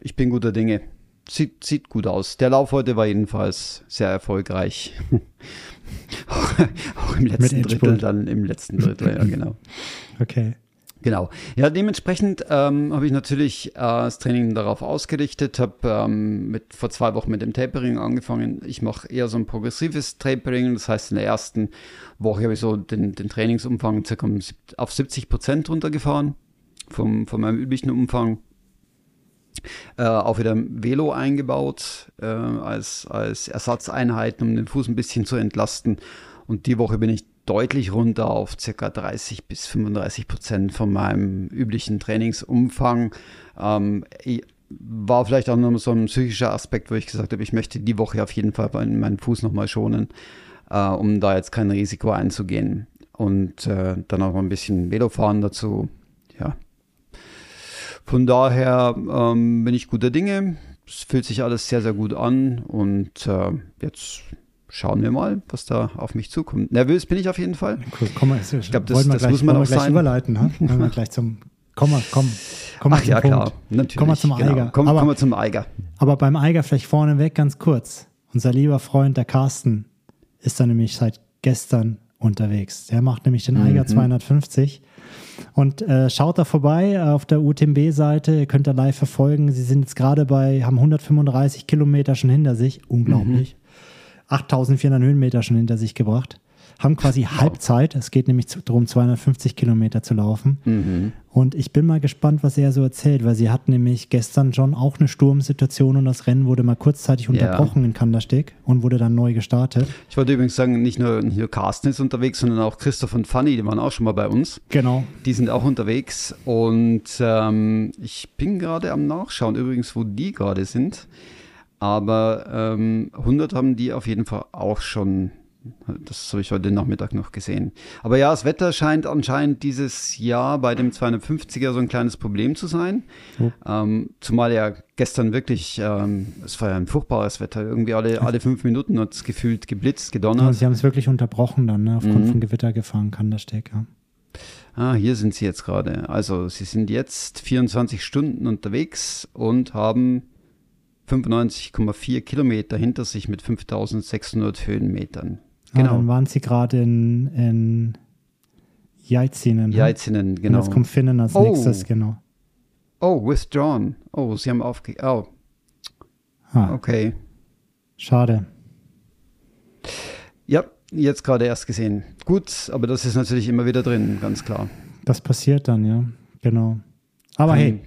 ich bin guter Dinge. Sieht, sieht gut aus. Der Lauf heute war jedenfalls sehr erfolgreich. auch, auch, im letzten Drittel, dann im letzten Drittel, ja, genau. Okay. Genau. Ja, dementsprechend ähm, habe ich natürlich äh, das Training darauf ausgerichtet, habe ähm, mit vor zwei Wochen mit dem Tapering angefangen. Ich mache eher so ein progressives Tapering, das heißt in der ersten Woche habe ich so den, den Trainingsumfang circa auf 70 Prozent runtergefahren vom, von meinem üblichen Umfang. Äh, auch wieder Velo eingebaut äh, als, als Ersatzeinheiten, um den Fuß ein bisschen zu entlasten. Und die Woche bin ich deutlich runter auf ca. 30 bis 35 Prozent von meinem üblichen Trainingsumfang. Ähm, war vielleicht auch noch so ein psychischer Aspekt, wo ich gesagt habe, ich möchte die Woche auf jeden Fall meinen Fuß nochmal schonen, äh, um da jetzt kein Risiko einzugehen. Und äh, dann auch noch ein bisschen Velofahren dazu. Ja, von daher ähm, bin ich guter Dinge. Es fühlt sich alles sehr, sehr gut an und äh, jetzt schauen wir mal, was da auf mich zukommt. Nervös bin ich auf jeden Fall. Cool. Komm mal, ich glaube, das, das gleich, muss man auch gleich sein. überleiten. Ne? wir gleich zum, komm mal, komm, komm Ach, ja, Punkt. klar, natürlich. Komm mal zum genau. Eiger. Komm, aber, komm mal zum Eiger. Aber beim Eiger vielleicht vorneweg ganz kurz. Unser lieber Freund, der Carsten, ist da nämlich seit gestern unterwegs. Der macht nämlich den Eiger mhm. 250 und äh, schaut da vorbei auf der UTMB-Seite, ihr könnt da live verfolgen. Sie sind jetzt gerade bei, haben 135 Kilometer schon hinter sich, unglaublich. Mhm. 8400 Höhenmeter schon hinter sich gebracht haben quasi wow. Halbzeit. Es geht nämlich darum, 250 Kilometer zu laufen. Mhm. Und ich bin mal gespannt, was er so erzählt, weil sie hat nämlich gestern schon auch eine Sturmsituation und das Rennen wurde mal kurzzeitig unterbrochen ja. in Kandersteg und wurde dann neu gestartet. Ich wollte übrigens sagen, nicht nur, nicht nur Carsten ist unterwegs, sondern auch Christoph und Fanny, die waren auch schon mal bei uns. Genau. Die sind auch unterwegs und ähm, ich bin gerade am Nachschauen übrigens, wo die gerade sind. Aber ähm, 100 haben die auf jeden Fall auch schon das habe ich heute Nachmittag noch gesehen. Aber ja, das Wetter scheint anscheinend dieses Jahr bei dem 250er so ein kleines Problem zu sein. Oh. Ähm, zumal ja gestern wirklich, ähm, es war ja ein furchtbares Wetter. Irgendwie alle, alle fünf Minuten hat es gefühlt geblitzt, gedonnert. Ja, sie haben es wirklich unterbrochen dann, ne? aufgrund mhm. von Gewitter gefahren, kann das Stecker. Ah, hier sind sie jetzt gerade. Also sie sind jetzt 24 Stunden unterwegs und haben 95,4 Kilometer hinter sich mit 5600 Höhenmetern. Genau. Ah, dann waren sie gerade in, in Jaizinen. Jaizinen, genau. Und jetzt kommt Finnen als oh. nächstes, genau. Oh, withdrawn. Oh, sie haben aufge... Oh. Ah. Okay. Schade. Ja, jetzt gerade erst gesehen. Gut, aber das ist natürlich immer wieder drin, ganz klar. Das passiert dann, ja. Genau. Aber hey, hey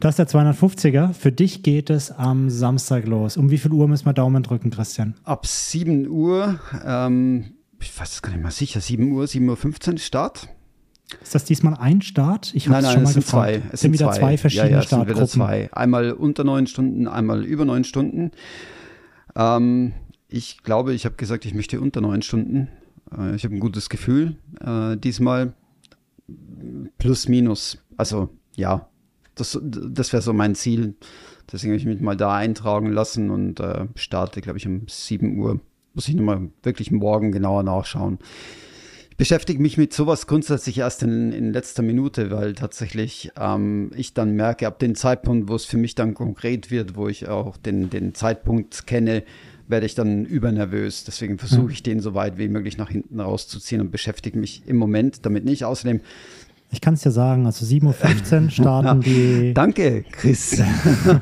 das ist der 250er. Für dich geht es am Samstag los. Um wie viel Uhr müssen wir Daumen drücken, Christian? Ab 7 Uhr, ähm, ich weiß es gar nicht mal sicher, 7 Uhr, 7.15 Uhr Start. Ist das diesmal ein Start? Ich habe es schon mal sind gefragt. Zwei. Es sind, wieder zwei, zwei verschiedene ja, ja, Startgruppen. Sind wieder zwei. Einmal unter neun Stunden, einmal über neun Stunden. Ähm, ich glaube, ich habe gesagt, ich möchte unter neun Stunden. Äh, ich habe ein gutes Gefühl äh, diesmal. Plus, minus. Also ja, das, das wäre so mein Ziel. Deswegen habe ich mich mal da eintragen lassen und äh, starte, glaube ich, um 7 Uhr. Muss ich nochmal wirklich morgen genauer nachschauen. Ich beschäftige mich mit sowas grundsätzlich erst in, in letzter Minute, weil tatsächlich ähm, ich dann merke, ab dem Zeitpunkt, wo es für mich dann konkret wird, wo ich auch den, den Zeitpunkt kenne, werde ich dann übernervös. Deswegen versuche ich den so weit wie möglich nach hinten rauszuziehen und beschäftige mich im Moment damit nicht. Außerdem ich kann es dir sagen, also 7.15 Uhr starten die. Danke, Chris.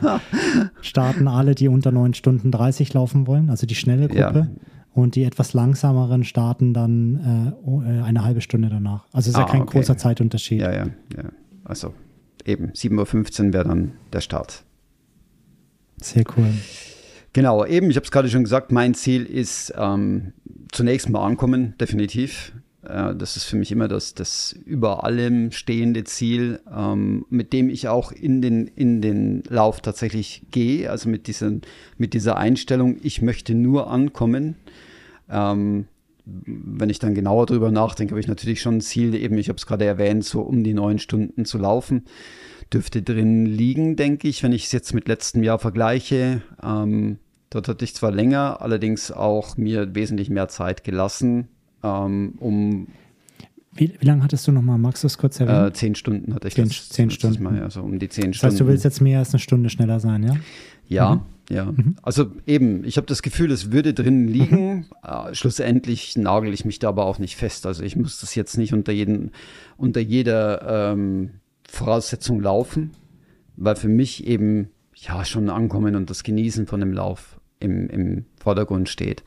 starten alle, die unter 9 Stunden 30 laufen wollen, also die schnelle Gruppe. Ja. Und die etwas langsameren starten dann äh, äh eine halbe Stunde danach. Also ist ah, ja kein okay. großer Zeitunterschied. Ja, ja, ja. Also eben, 7.15 Uhr wäre dann der Start. Sehr cool. Genau, eben, ich habe es gerade schon gesagt, mein Ziel ist ähm, zunächst mal ankommen, definitiv. Das ist für mich immer das, das über allem stehende Ziel, ähm, mit dem ich auch in den, in den Lauf tatsächlich gehe. Also mit, diesen, mit dieser Einstellung, ich möchte nur ankommen. Ähm, wenn ich dann genauer drüber nachdenke, habe ich natürlich schon ein Ziel, eben, ich habe es gerade erwähnt, so um die neun Stunden zu laufen. Dürfte drin liegen, denke ich, wenn ich es jetzt mit letztem Jahr vergleiche. Ähm, dort hatte ich zwar länger, allerdings auch mir wesentlich mehr Zeit gelassen, ähm, um wie, wie lange hattest du nochmal? Magst du es kurz erwähnen? Äh, zehn Stunden hatte ich zehn, das, zehn Stunden. Mal, also um die zehn das heißt, du willst jetzt mehr als eine Stunde schneller sein, ja? Ja, mhm. ja. Mhm. Also eben, ich habe das Gefühl, es würde drin liegen. Mhm. Äh, schlussendlich nagel ich mich da aber auch nicht fest. Also ich muss das jetzt nicht unter, jeden, unter jeder ähm, Voraussetzung laufen, weil für mich eben ja schon Ankommen und das Genießen von dem Lauf im, im Vordergrund steht.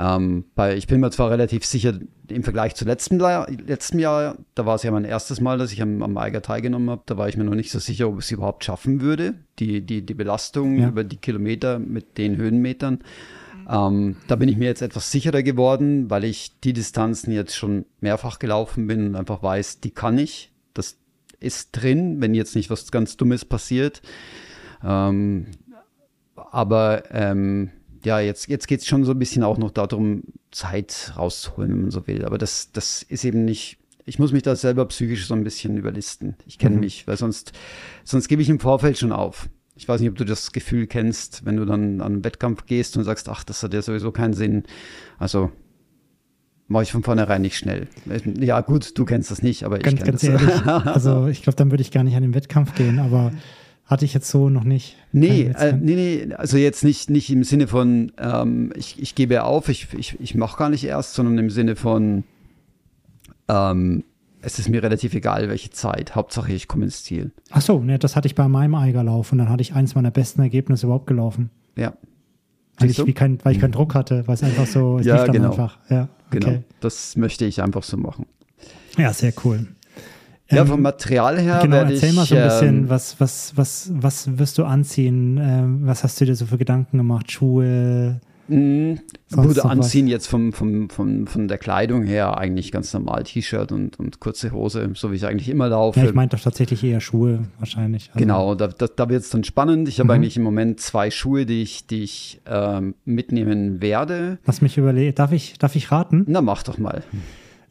Ähm, bei, ich bin mir zwar relativ sicher, im Vergleich zu letztem, letztem Jahr, da war es ja mein erstes Mal, dass ich am, am Eiger teilgenommen habe, da war ich mir noch nicht so sicher, ob ich es überhaupt schaffen würde, die, die, die Belastung ja. über die Kilometer mit den Höhenmetern. Ähm, da bin ich mir jetzt etwas sicherer geworden, weil ich die Distanzen jetzt schon mehrfach gelaufen bin und einfach weiß, die kann ich. Das ist drin, wenn jetzt nicht was ganz Dummes passiert. Ähm, aber ähm, ja, jetzt, jetzt geht es schon so ein bisschen auch noch darum, Zeit rauszuholen, wenn man so will. Aber das, das ist eben nicht, ich muss mich da selber psychisch so ein bisschen überlisten. Ich kenne mhm. mich, weil sonst, sonst gebe ich im Vorfeld schon auf. Ich weiß nicht, ob du das Gefühl kennst, wenn du dann an einen Wettkampf gehst und sagst, ach, das hat ja sowieso keinen Sinn. Also mache ich von vornherein nicht schnell. Ja, gut, du kennst das nicht, aber ich kenne das. Ehrlich, also ich glaube, dann würde ich gar nicht an den Wettkampf gehen, aber hatte ich jetzt so noch nicht. Nee, äh, nee, nee, also jetzt nicht, nicht im Sinne von, ähm, ich, ich gebe auf, ich, ich, ich mache gar nicht erst, sondern im Sinne von, ähm, es ist mir relativ egal, welche Zeit. Hauptsache, ich komme ins Ziel. Ach so, ne, das hatte ich bei meinem Eigerlauf und dann hatte ich eins meiner besten Ergebnisse überhaupt gelaufen. Ja. Weil ich, kein, weil ich keinen Druck hatte, weil es einfach so, es ja, lief genau. einfach. Ja, genau. okay. genau. Das möchte ich einfach so machen. Ja, sehr cool. Ja, vom ähm, Material her. Genau, erzähl ich, mal so ein bisschen, ähm, was, was, was, was wirst du anziehen? Ähm, was hast du dir so für Gedanken gemacht? Schuhe? Mhm. Würde anziehen was? jetzt vom, vom, vom, von der Kleidung her eigentlich ganz normal T-Shirt und, und kurze Hose, so wie ich eigentlich immer laufe. Ja, ich meinte doch tatsächlich eher Schuhe wahrscheinlich. Also genau, da, da, da wird es dann spannend. Ich habe mhm. eigentlich im Moment zwei Schuhe, die ich, die ich ähm, mitnehmen werde. Was mich überlegt, darf ich, darf ich raten? Na, mach doch mal.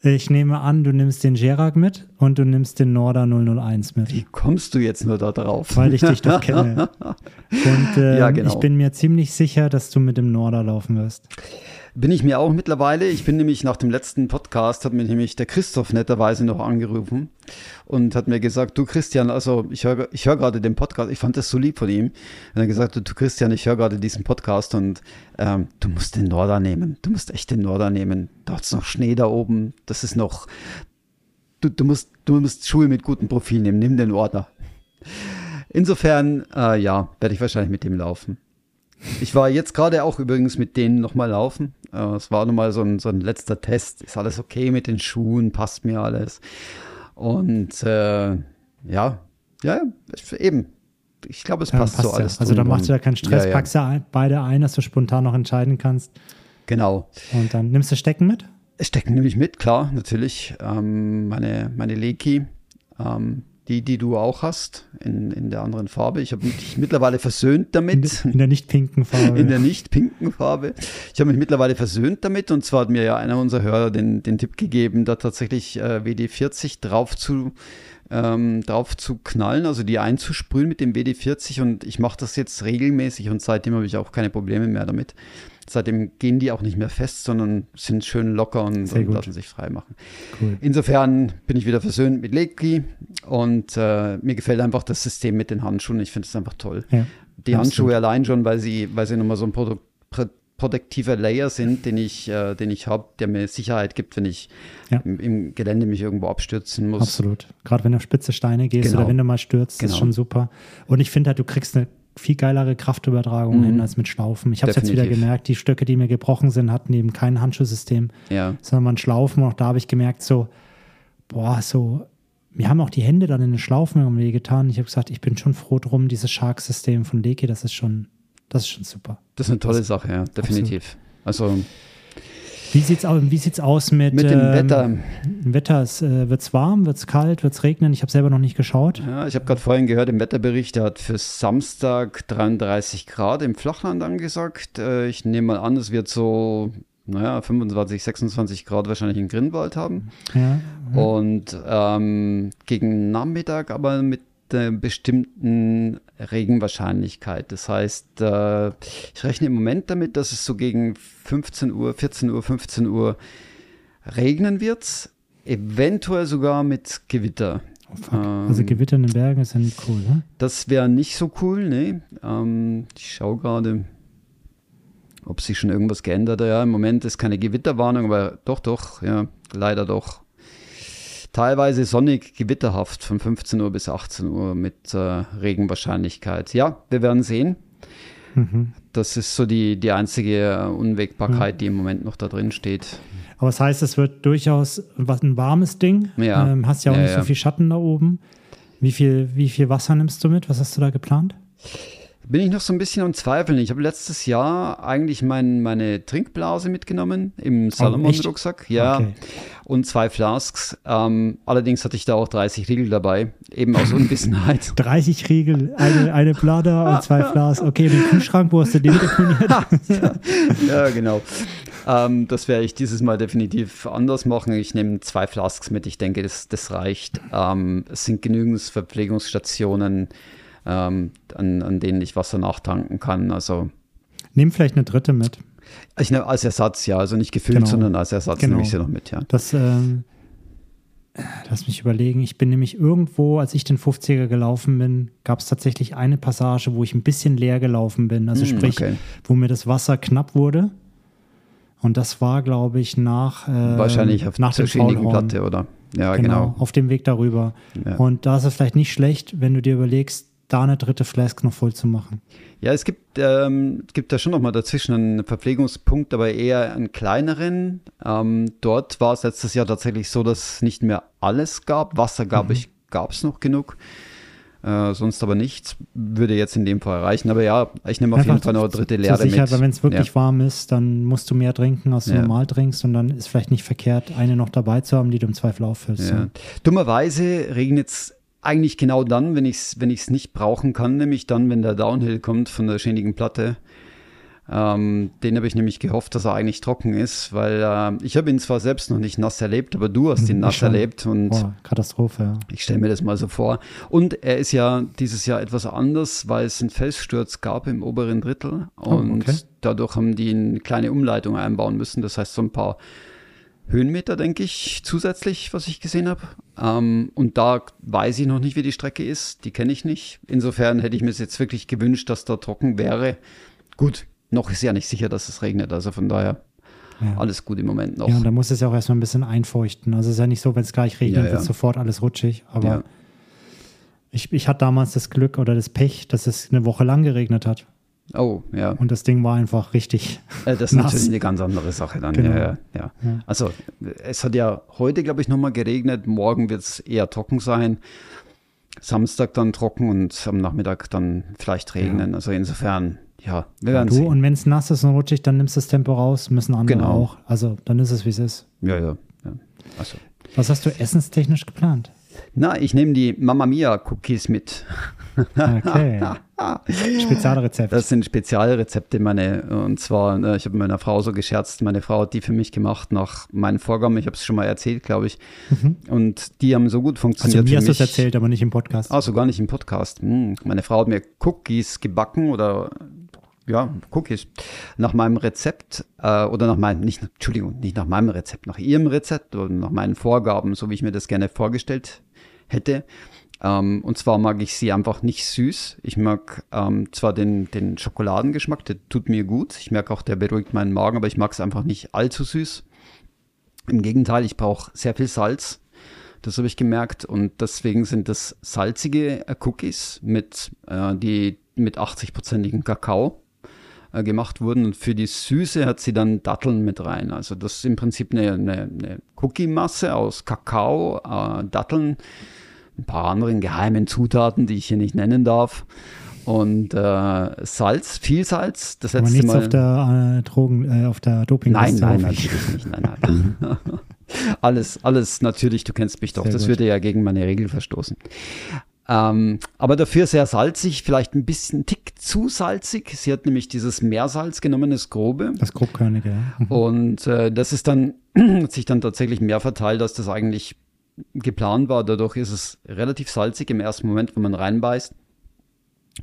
Ich nehme an, du nimmst den Gerak mit und du nimmst den Norda 001 mit. Wie kommst du jetzt nur da drauf? Weil ich dich doch kenne. Und äh, ja, genau. ich bin mir ziemlich sicher, dass du mit dem Norda laufen wirst. Bin ich mir auch mittlerweile. Ich bin nämlich nach dem letzten Podcast, hat mir nämlich der Christoph netterweise noch angerufen und hat mir gesagt, du Christian, also ich höre ich hör gerade den Podcast, ich fand das so lieb von ihm. Und er gesagt, du Christian, ich höre gerade diesen Podcast und ähm, du musst den Norder nehmen. Du musst echt den Norder nehmen. Da ist noch Schnee da oben. Das ist noch, du, du, musst, du musst Schuhe mit gutem Profil nehmen. Nimm den Order. Insofern, äh, ja, werde ich wahrscheinlich mit dem laufen. Ich war jetzt gerade auch übrigens mit denen nochmal laufen. Äh, es war nochmal so ein, so ein letzter Test. Ist alles okay mit den Schuhen? Passt mir alles? Und äh, ja, ja, eben. Ich glaube, es passt, ja, passt so ja. alles. Also da machst du ja keinen Stress, ja, packst ja beide ein, dass du spontan noch entscheiden kannst. Genau. Und dann nimmst du Stecken mit? Stecken nehme ich mit, klar, natürlich. Ähm, meine, meine Leki. Ähm, die, die du auch hast, in, in der anderen Farbe. Ich habe mich mittlerweile versöhnt damit. In, der nicht pinken Farbe. In der nicht pinken Farbe. Ich habe mich mittlerweile versöhnt damit und zwar hat mir ja einer unserer Hörer den, den Tipp gegeben, da tatsächlich äh, WD40 drauf zu ähm, drauf zu knallen, also die einzusprühen mit dem WD-40 und ich mache das jetzt regelmäßig und seitdem habe ich auch keine Probleme mehr damit. Seitdem gehen die auch nicht mehr fest, sondern sind schön locker und, und lassen sich frei machen. Cool. Insofern bin ich wieder versöhnt mit Lecky und äh, mir gefällt einfach das System mit den Handschuhen. Ich finde es einfach toll. Ja, die. Handschuhe allein schon, weil sie, weil sie nochmal so ein Produkt protektiver Layer sind, den ich, äh, den ich habe, der mir Sicherheit gibt, wenn ich ja. im, im, Gelände mich irgendwo abstürzen muss. Absolut. Gerade wenn du auf spitze Steine gehst genau. oder wenn du mal stürzt, genau. ist schon super. Und ich finde halt, du kriegst eine viel geilere Kraftübertragung mhm. hin als mit Schlaufen. Ich habe es jetzt wieder gemerkt, die Stöcke, die mir gebrochen sind, hatten eben kein Handschuhsystem, ja. sondern man Schlaufen. Auch da habe ich gemerkt, so, boah, so, mir haben auch die Hände dann in den Schlaufen irgendwie getan. Ich habe gesagt, ich bin schon froh drum, dieses Shark-System von Leke, das ist schon das ist schon super. Das ist eine tolle das, Sache, ja, definitiv. Absolut. Also wie sieht's aus, wie sieht's aus mit, mit dem ähm, Wetter? Wetter, es, äh, wird's warm, wird's kalt, wird's regnen? Ich habe selber noch nicht geschaut. Ja, ich habe gerade vorhin gehört, im Wetterbericht, der hat für Samstag 33 Grad im Flachland angesagt. Äh, ich nehme mal an, es wird so, naja, 25, 26 Grad wahrscheinlich in Grinwald haben. Ja, ja. Und ähm, gegen Nachmittag aber mit einer bestimmten Regenwahrscheinlichkeit. Das heißt, äh, ich rechne im Moment damit, dass es so gegen 15 Uhr, 14 Uhr, 15 Uhr regnen wird. Eventuell sogar mit Gewitter. Oh, ähm, also Gewitter in den Bergen ist ja nicht cool, ne? Das wäre nicht so cool, ne? Ähm, ich schaue gerade, ob sich schon irgendwas geändert hat. Ja, im Moment ist keine Gewitterwarnung, aber doch, doch, ja, leider doch teilweise sonnig, gewitterhaft von 15 Uhr bis 18 Uhr mit äh, Regenwahrscheinlichkeit. Ja, wir werden sehen. Mhm. Das ist so die, die einzige Unwägbarkeit, mhm. die im Moment noch da drin steht. Aber das heißt, es wird durchaus was ein warmes Ding. Ja. Ähm, hast ja auch ja, nicht ja. so viel Schatten da oben. Wie viel, wie viel Wasser nimmst du mit? Was hast du da geplant? Bin ich noch so ein bisschen am Zweifeln. Ich habe letztes Jahr eigentlich mein, meine Trinkblase mitgenommen im oh, Salomon-Rucksack. ja. Okay. Und zwei Flasks. Ähm, allerdings hatte ich da auch 30 Riegel dabei, eben aus Unwissenheit. 30 Riegel, eine, eine Plada und zwei Flasks. Okay, den Kühlschrank, wo hast du den deponiert? ja, genau. Ähm, das werde ich dieses Mal definitiv anders machen. Ich nehme zwei Flasks mit. Ich denke, das, das reicht. Ähm, es sind genügend Verpflegungsstationen ähm, an, an denen ich Wasser nachtanken kann. Also Nimm vielleicht eine dritte mit. Ich nehme als Ersatz, ja, also nicht gefüllt, genau. sondern als Ersatz genau. nehme ich sie noch mit, ja. Das, äh, lass mich überlegen, ich bin nämlich irgendwo, als ich den 50er gelaufen bin, gab es tatsächlich eine Passage, wo ich ein bisschen leer gelaufen bin. Also hm, sprich, okay. wo mir das Wasser knapp wurde. Und das war, glaube ich, nach, äh, Wahrscheinlich auf nach der Platte, oder? Ja, genau, genau. Auf dem Weg darüber. Ja. Und da ist es vielleicht nicht schlecht, wenn du dir überlegst, da eine dritte Flask noch voll zu machen. Ja, es gibt, ähm, gibt da schon noch mal dazwischen einen Verpflegungspunkt, aber eher einen kleineren. Ähm, dort war es letztes Jahr tatsächlich so, dass es nicht mehr alles gab. Wasser gab mhm. ich, gab es noch genug. Äh, sonst aber nichts. Würde jetzt in dem Fall reichen. Aber ja, ich nehme auf Einfach jeden Fall noch eine dritte Leere sicher, mit. Weil wenn es wirklich ja. warm ist, dann musst du mehr trinken, als du ja. normal trinkst. Und dann ist vielleicht nicht verkehrt, eine noch dabei zu haben, die du im Zweifel auffüllst. Ja. Dummerweise regnet es eigentlich genau dann, wenn ich es wenn ich's nicht brauchen kann, nämlich dann, wenn der Downhill kommt von der schädigen Platte. Ähm, den habe ich nämlich gehofft, dass er eigentlich trocken ist, weil äh, ich habe ihn zwar selbst noch nicht nass erlebt, aber du hast ihn nass schon. erlebt und oh, Katastrophe. Ja. Ich stelle mir das mal so vor. Und er ist ja dieses Jahr etwas anders, weil es einen Felssturz gab im oberen Drittel und oh, okay. dadurch haben die eine kleine Umleitung einbauen müssen. Das heißt so ein paar Höhenmeter, denke ich, zusätzlich, was ich gesehen habe. Ähm, und da weiß ich noch nicht, wie die Strecke ist. Die kenne ich nicht. Insofern hätte ich mir jetzt wirklich gewünscht, dass da trocken wäre. Gut, noch ist ja nicht sicher, dass es regnet. Also von daher ja. alles gut im Moment noch. Ja, und da muss es ja auch erstmal ein bisschen einfeuchten. Also es ist ja nicht so, wenn es gleich regnet, ja, ja. wird sofort alles rutschig. Aber ich, ich hatte damals das Glück oder das Pech, dass es eine Woche lang geregnet hat. Oh, ja. Und das Ding war einfach richtig. Äh, das ist nass. natürlich eine ganz andere Sache dann. Genau. Ja, ja, ja, Also, es hat ja heute, glaube ich, nochmal geregnet. Morgen wird es eher trocken sein. Samstag dann trocken und am Nachmittag dann vielleicht regnen. Also insofern, ja, wir werden du, sehen. Und wenn es nass ist und rutschig, dann nimmst du das Tempo raus, müssen andere genau. auch. Also dann ist es, wie es ist. Ja, ja. ja. Also. Was hast du essenstechnisch geplant? Na, ich nehme die Mamma Mia Cookies mit. Okay. Spezialrezept. Das sind Spezialrezepte, meine, und zwar, äh, ich habe mit meiner Frau so gescherzt, meine Frau hat die für mich gemacht nach meinen Vorgaben, ich habe es schon mal erzählt, glaube ich. Und die haben so gut also funktioniert mir für hast du es erzählt, aber nicht im Podcast. Also gar nicht im Podcast. Hm. Meine Frau hat mir Cookies gebacken oder ja, Cookies nach meinem Rezept äh, oder nach meinem, nicht, Entschuldigung, nicht nach meinem Rezept, nach ihrem Rezept oder nach meinen Vorgaben, so wie ich mir das gerne vorgestellt hätte. Ähm, und zwar mag ich sie einfach nicht süß. Ich mag ähm, zwar den, den Schokoladengeschmack, der tut mir gut. Ich merke auch, der beruhigt meinen Magen, aber ich mag es einfach nicht allzu süß. Im Gegenteil, ich brauche sehr viel Salz. Das habe ich gemerkt und deswegen sind das salzige äh, Cookies mit, äh, die mit 80-prozentigen Kakao äh, gemacht wurden und für die Süße hat sie dann Datteln mit rein. Also das ist im Prinzip eine, eine, eine Cookie-Masse aus Kakao, äh, Datteln, ein paar anderen geheimen Zutaten, die ich hier nicht nennen darf und äh, Salz, viel Salz. Das aber letzte nichts Mal. auf der äh, Drogen, äh, auf der Dopingliste. Nein, nein, natürlich nicht. Nein, nein. alles, alles natürlich, du kennst mich doch. Sehr das gut. würde ja gegen meine Regel verstoßen. Ähm, aber dafür sehr salzig, vielleicht ein bisschen Tick zu salzig. Sie hat nämlich dieses Meersalz genommen, das grobe. Das grobkörnige, ja. Mhm. Und äh, das ist dann, hat sich dann tatsächlich mehr verteilt, als das eigentlich geplant war. Dadurch ist es relativ salzig im ersten Moment, wenn man reinbeißt.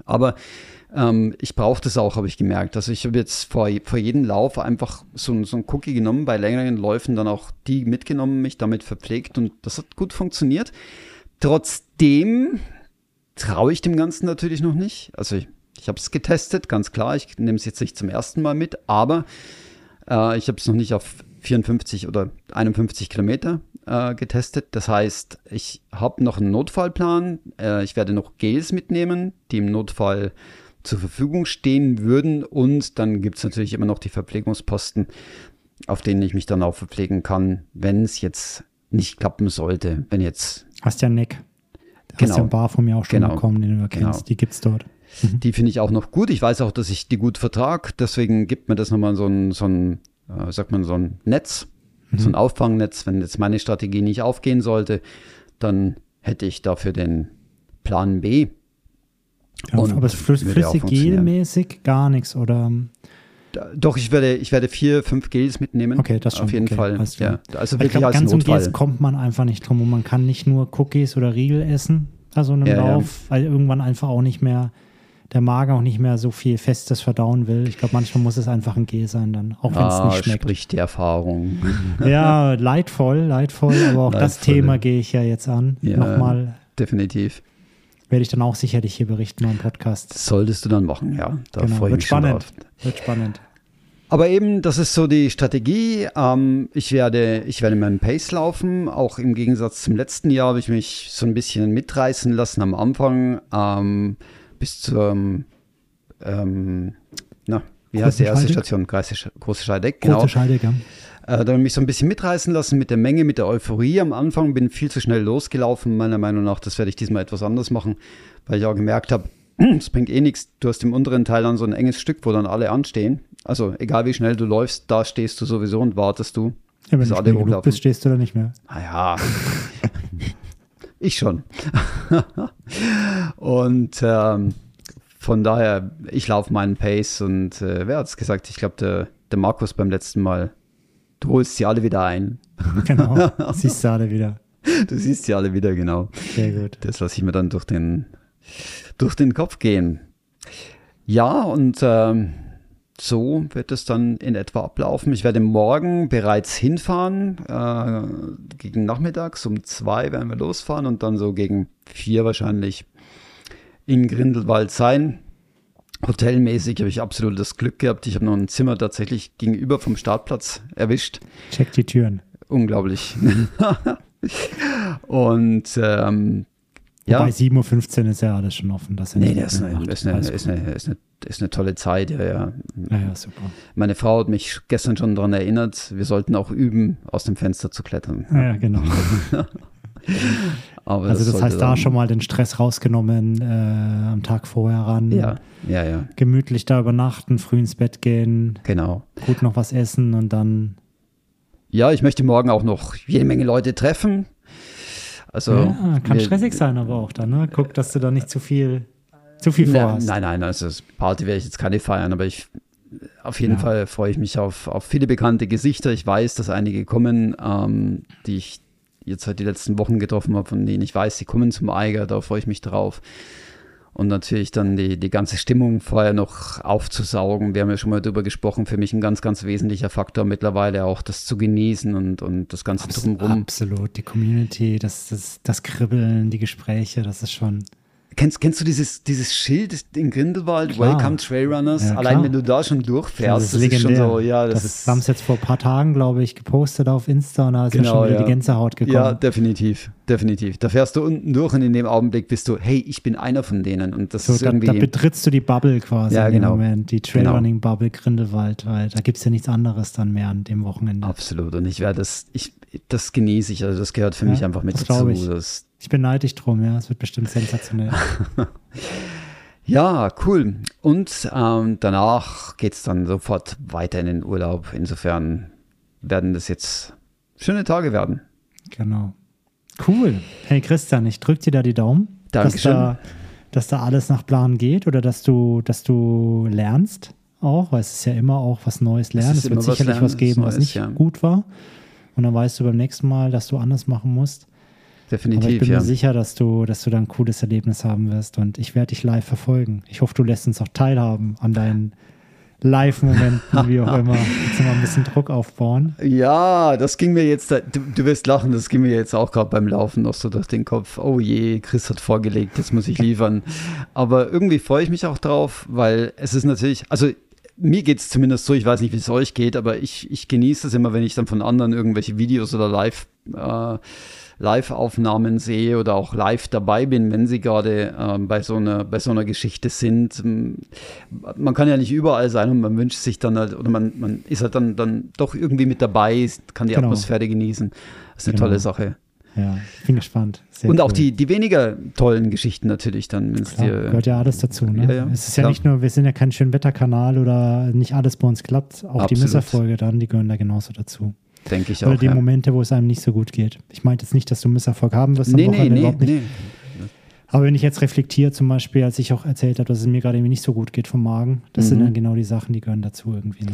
Aber ähm, ich brauche das auch, habe ich gemerkt. Also ich habe jetzt vor, vor jedem Lauf einfach so, so ein Cookie genommen, bei längeren Läufen dann auch die mitgenommen, mich damit verpflegt und das hat gut funktioniert. Trotzdem traue ich dem Ganzen natürlich noch nicht. Also ich, ich habe es getestet, ganz klar. Ich nehme es jetzt nicht zum ersten Mal mit, aber äh, ich habe es noch nicht auf 54 oder 51 Kilometer äh, getestet. Das heißt, ich habe noch einen Notfallplan. Äh, ich werde noch Gels mitnehmen, die im Notfall zur Verfügung stehen würden. Und dann gibt es natürlich immer noch die Verpflegungsposten, auf denen ich mich dann auch verpflegen kann, wenn es jetzt nicht klappen sollte. Wenn jetzt, Hast ja einen Neck. Hast Genau. ja einen Bar von mir auch schon Genau. bekommen, den du erkennst. Genau. Die gibt's dort. die finde ich auch noch gut. Ich weiß auch, dass ich die gut vertrag. Deswegen gibt mir das nochmal so ein, so ein äh, sagt man, so ein Netz, so ein Auffangnetz. Wenn jetzt meine Strategie nicht aufgehen sollte, dann hätte ich dafür den Plan B. Ja, aber flüss, flüssig gelmäßig gar nichts oder Da- Doch, ich werde, ich werde vier, fünf Gels mitnehmen. Okay, das schon, Auf jeden okay, Fall. Ja, also ich wirklich glaube, als ganz um Notfall. Gels kommt man einfach nicht drum und man kann nicht nur Cookies oder Riegel essen, also in einem Ja, ja. Lauf, weil irgendwann einfach auch nicht mehr der Magen auch nicht mehr so viel Festes verdauen will. Ich glaube, manchmal muss es einfach ein Gel sein dann, auch wenn es ah, nicht schmeckt. spricht die Erfahrung. Ja, leidvoll, leidvoll, aber auch das Leidvoll. Thema gehe ich ja jetzt an. Ja. Nochmal Definitiv. Werde ich dann auch sicherlich hier berichten beim Podcast. Solltest du dann machen, ja. Da genau, freue ich mich schon spannend. drauf. Wird spannend. Aber eben, das ist so die Strategie. Ähm, ich, werde, ich werde meinen Pace laufen. Auch im Gegensatz zum letzten Jahr habe ich mich so ein bisschen mitreißen lassen am Anfang ähm, bis zum, ähm, na, wie heißt die erste Station? Große, Scheideck, genau. Große Scheidegger. Äh, da habe ich mich so ein bisschen mitreißen lassen mit der Menge, mit der Euphorie am Anfang. Bin viel zu schnell losgelaufen, meiner Meinung nach. Das werde ich diesmal etwas anders machen, weil ich auch gemerkt habe, es bringt eh nichts. Du hast im unteren Teil dann so ein enges Stück, wo dann alle anstehen. Also egal wie schnell du läufst, da stehst du sowieso und wartest du. Ja, wenn du alle genug bist, stehst du da nicht mehr. Naja, ich schon. und ähm, von daher, ich laufe meinen Pace und äh, wer hat es gesagt? Ich glaube, der, der Markus beim letzten Mal. Du holst sie alle wieder ein. Genau. Siehst du alle wieder. Du siehst sie alle wieder, genau. Sehr gut. Das lasse ich mir dann durch den, durch den Kopf gehen. Ja, und ähm, so wird es dann in etwa ablaufen. Ich werde morgen bereits hinfahren. Äh, gegen nachmittags um zwei werden wir losfahren und dann so gegen vier wahrscheinlich in Grindelwald sein. Hotelmäßig habe ich absolut das Glück gehabt. Ich habe noch ein Zimmer tatsächlich gegenüber vom Startplatz erwischt. Check die Türen. Unglaublich. und ähm, ja. Bei 7.15 Uhr ist ja alles schon offen. Das Nee, das ist eine, ist, eine, ist, eine, ist, eine, ist eine tolle Zeit, ja, ja. Naja, super. Meine Frau hat mich gestern schon daran erinnert, wir sollten auch üben, aus dem Fenster zu klettern. Ja, genau. Aber Also das sollte heißt, da schon mal den Stress rausgenommen, äh, am Tag vorher ran. Ja, ja, ja, Gemütlich da übernachten, früh ins Bett gehen, genau. gut noch was essen und dann. Ja, ich möchte morgen auch noch jede Menge Leute treffen. Also, ja, kann wir- stressig sein, aber auch dann. Ne? Guck, dass du da nicht zu viel zu viel vorhast. nein, nein, also das Party werde ich jetzt keine feiern, aber ich auf jeden Ja. Fall freue ich mich auf, auf viele bekannte Gesichter. Ich weiß, dass einige kommen, ähm, die ich jetzt halt die letzten Wochen getroffen habe, von denen ich weiß, die kommen zum Eiger, da freue ich mich drauf. Und natürlich dann die, die ganze Stimmung vorher noch aufzusaugen. Wir haben ja schon mal drüber gesprochen. Für mich ein ganz, ganz wesentlicher Faktor mittlerweile auch das zu genießen und, und das Ganze Abs drumherum. absolut. Die Community, das, das, das Kribbeln, die Gespräche, das ist schon. Kennst, kennst du dieses, dieses Schild in Grindelwald, Klar. Welcome Trailrunners? Ja, Allein wenn du da schon durchfährst, das, ist schon so, ja, das, ist. Wir haben es jetzt vor ein paar Tagen, glaube ich, gepostet auf Insta und da ist mir Genau, schon wieder ja. die Gänsehaut gekommen. Ja, definitiv, definitiv. Da fährst du unten durch und in dem Augenblick bist du, hey, ich bin einer von denen. Und das so, ist da, irgendwie. da betrittst du die Bubble quasi Ja, genau. Moment, die Trailrunning-Bubble Grindelwald, weil da gibt es ja nichts anderes dann mehr an dem Wochenende. absolut. Und ich werde das, ich, das genieße ich. Also das gehört für Ja, mich einfach mit das dazu. Das, Ich bin neidisch drum, ja, es wird bestimmt sensationell. ja, cool. Und ähm, danach geht es dann sofort weiter in den Urlaub. Insofern werden das jetzt schöne Tage werden. genau. Cool. Hey Christian, ich drück dir da die Daumen, dass Dankeschön. da, dass da alles nach Plan geht oder dass du, dass du lernst auch, weil es ist ja immer auch was Neues lernen. ist Es wird immer was sicherlich lernen, was geben, was Neues, nicht ja. gut war. Und dann weißt du beim nächsten Mal, dass du anders machen musst. Aber ich Definitiv, bin ja. mir sicher, dass du, dass du da ein cooles Erlebnis haben wirst und ich werde dich live verfolgen. Ich hoffe, du lässt uns auch teilhaben an deinen Live-Momenten, wie auch immer. Jetzt mal ein bisschen Druck aufbauen. Ja, das ging mir jetzt, du, du wirst lachen, das ging mir jetzt auch gerade beim Laufen noch so durch den Kopf. Oh je, Chris hat vorgelegt, jetzt muss ich liefern. Aber irgendwie freue ich mich auch drauf, weil es ist natürlich, also mir geht es zumindest so, ich weiß nicht, wie es euch geht, aber ich, ich genieße es immer, wenn ich dann von anderen irgendwelche Videos oder Live, äh, Live-Aufnahmen sehe oder auch live dabei bin, wenn sie gerade ähm, bei, so einer, bei so einer Geschichte sind. Ähm, Man kann ja nicht überall sein und man wünscht sich dann halt, oder man, man ist halt dann, dann doch irgendwie mit dabei, kann die Genau. Atmosphäre genießen. Das ist eine Genau. tolle Sache. Ja, ich bin gespannt. Sehr und auch cool. die, die weniger tollen Geschichten natürlich dann, wenn es Klar, dir. gehört ja alles dazu. Ne? Ja, ja, es ist ja klar. nicht nur, wir sind ja kein Schönwetterkanal oder nicht alles bei uns klappt. Auch die Absolut. Misserfolge dann, die gehören da genauso dazu. Denke ich Oder auch. die ja. Momente, wo es einem nicht so gut geht. Ich meinte jetzt nicht, dass du Misserfolg haben wirst am Nee, nee, Wochenende, nee, überhaupt nicht. nee. Aber wenn ich jetzt reflektiere, zum Beispiel, als ich auch erzählt habe, dass es mir gerade irgendwie nicht so gut geht vom Magen, das sind Mhm. dann genau die Sachen, die gehören dazu irgendwie. Ne?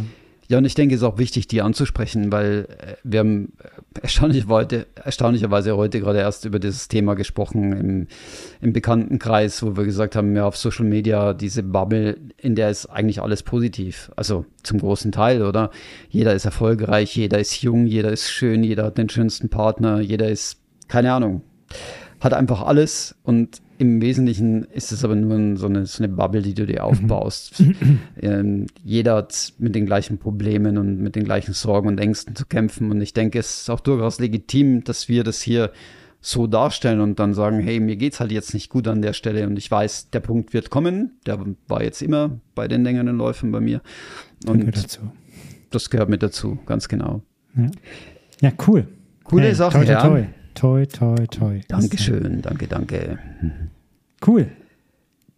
Ja, und ich denke, es ist auch wichtig, die anzusprechen, weil äh, wir haben äh, erstaunlicherweise, erstaunlicherweise heute gerade erst über dieses Thema gesprochen im, im Bekanntenkreis, wo wir gesagt haben, ja, auf Social Media diese Bubble, in der ist eigentlich alles positiv. Also zum großen Teil, oder? Jeder ist erfolgreich, jeder ist jung, jeder ist schön, jeder hat den schönsten Partner, jeder ist, keine Ahnung, hat einfach alles und im Wesentlichen ist es aber nur so eine, so eine Bubble, die du dir aufbaust. ähm, jeder hat mit den gleichen Problemen und mit den gleichen Sorgen und Ängsten zu kämpfen und ich denke, es ist auch durchaus legitim, dass wir das hier so darstellen und dann sagen, hey, mir geht's halt jetzt nicht gut an der Stelle und ich weiß, der Punkt wird kommen. Der war jetzt immer bei den längeren Läufen bei mir und dazu. das gehört mit dazu, ganz genau. Ja, ja cool. Coole Hey, Sache, toi, toi, ja. Toi. Toi, toi. Dankeschön, danke, danke. Cool.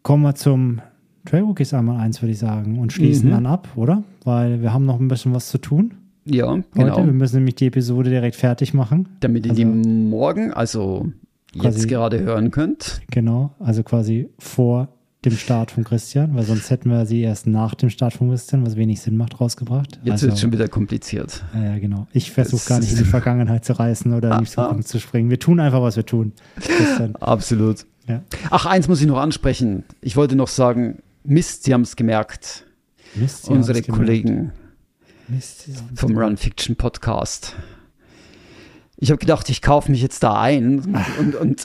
Kommen wir zum Trail Rookies einmal eins, würde ich sagen, und schließen Mhm. dann ab, oder? Weil wir haben noch ein bisschen was zu tun Ja, heute. genau. Wir müssen nämlich die Episode direkt fertig machen. Damit ihr Also- die morgen, also jetzt gerade hören könnt. Genau, also quasi vor dem Start von Christian, weil sonst hätten wir sie erst nach dem Start von Christian, was wenig Sinn macht, rausgebracht. Jetzt also, wird es schon wieder kompliziert. Ja, ja, genau. Ich versuche gar nicht in die Vergangenheit zu reißen oder in die Ah, ah. Zukunft zu springen. Wir tun einfach, was wir tun. Christian. Absolut. Ja. Ach, eins muss ich noch ansprechen. Ich wollte noch sagen, Mist, Sie haben es gemerkt. Mist, Sie Unsere haben's gemerkt. Kollegen Mist, vom Run Fiction Podcast. Ich habe gedacht, ich kaufe mich jetzt da ein und, und,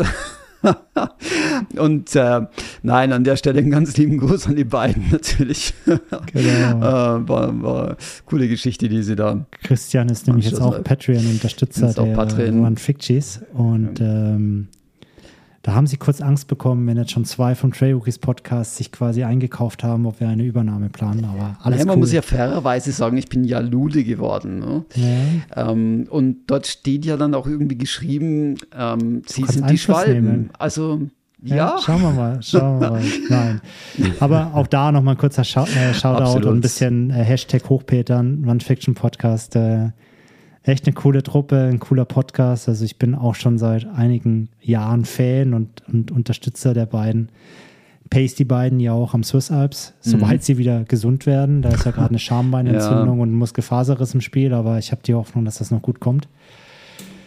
und äh, nein, an der Stelle einen ganz lieben Gruß an die beiden natürlich. Genau. äh, war, war coole Geschichte, die sie da. Christian ist nämlich jetzt auch Patreon-Unterstützer der Patreon. One Ficties und ähm, da haben sie kurz Angst bekommen, wenn jetzt schon zwei vom Trail Rookies Podcast sich quasi eingekauft haben, ob wir eine Übernahme planen, aber alles ja, man cool. muss ja fairerweise sagen, ich bin ja Lude geworden. Ne? ja. Ähm, und dort steht ja dann auch irgendwie geschrieben, ähm, sie sind die Einfluss Schwalben. nehmen. Also, Ja, ja. schauen wir mal, schauen wir mal. Nein. Aber auch da nochmal ein kurzer äh, Shoutout Absolut. und ein bisschen äh, Hashtag Hochpetern, One Fiction Podcast. Äh, echt eine coole Truppe, ein cooler Podcast. Also ich bin auch schon seit einigen Jahren Fan und, und Unterstützer der beiden. pace die beiden ja auch am Swiss Alps, sobald Mhm. sie wieder gesund werden. Da ist ja gerade eine Schambeinentzündung und ein Muskelfaserriss im Spiel, aber ich habe die Hoffnung, dass das noch gut kommt.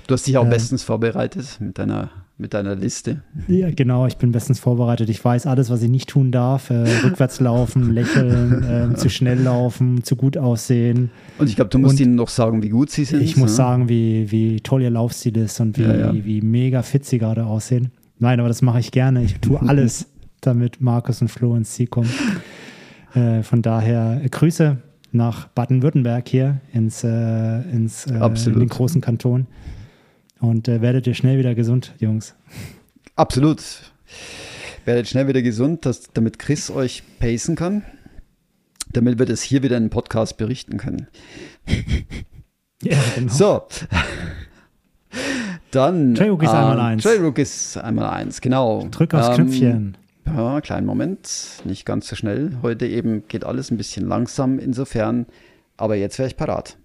Du hast dich auch Ähm. bestens vorbereitet mit deiner, mit deiner Liste. Ja, genau, ich bin bestens vorbereitet. Ich weiß alles, was ich nicht tun darf. Äh, rückwärts laufen, lächeln, ähm, zu schnell laufen, zu gut aussehen. Und ich glaube, du musst Und ihnen noch sagen, wie gut sie sind. Ich muss ne? sagen, wie, wie toll ihr Laufstil ist und wie, Ja, ja. wie mega fit sie gerade aussehen. Nein, aber das mache ich gerne. Ich tue alles, damit Markus und Flo ins Ziel kommen. Äh, von daher äh, Grüße nach Baden-Württemberg hier ins, äh, ins äh, in den großen Kanton. Und äh, werdet ihr schnell wieder gesund, Jungs. Absolut. Werdet schnell wieder gesund, dass, damit Chris euch pacen kann. Damit wir das hier wieder in einem Podcast berichten können. Ja, genau. So. Dann. Trailrookies einmal eins. Trailrookies einmal eins, genau. Drück aufs Ähm, Knöpfchen. Ja, kleinen Moment. Nicht ganz so schnell. Heute eben geht alles ein bisschen langsam, insofern. Aber jetzt wäre ich parat.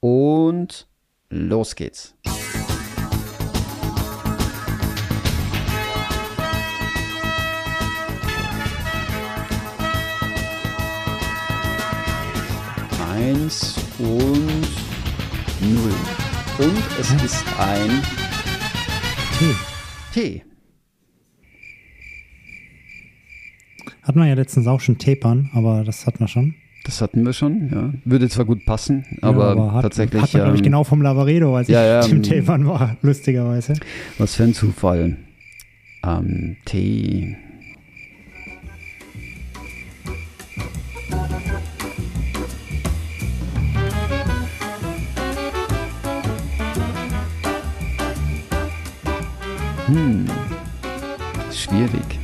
Und los geht's. Eins und null. Und es Hm. ist ein Tee. T. Hatten wir ja letztens auch schon Tapern, aber das hatten wir schon. Das hatten wir schon, ja. Würde zwar gut passen, aber, ja, hat, tatsächlich. Hat man, glaube ich, ähm, genau vom Lavaredo, als ja, ich ja, im ähm, Tapern war, lustigerweise. Was für ein Zufall. Ähm, T. Hm. Schwierig.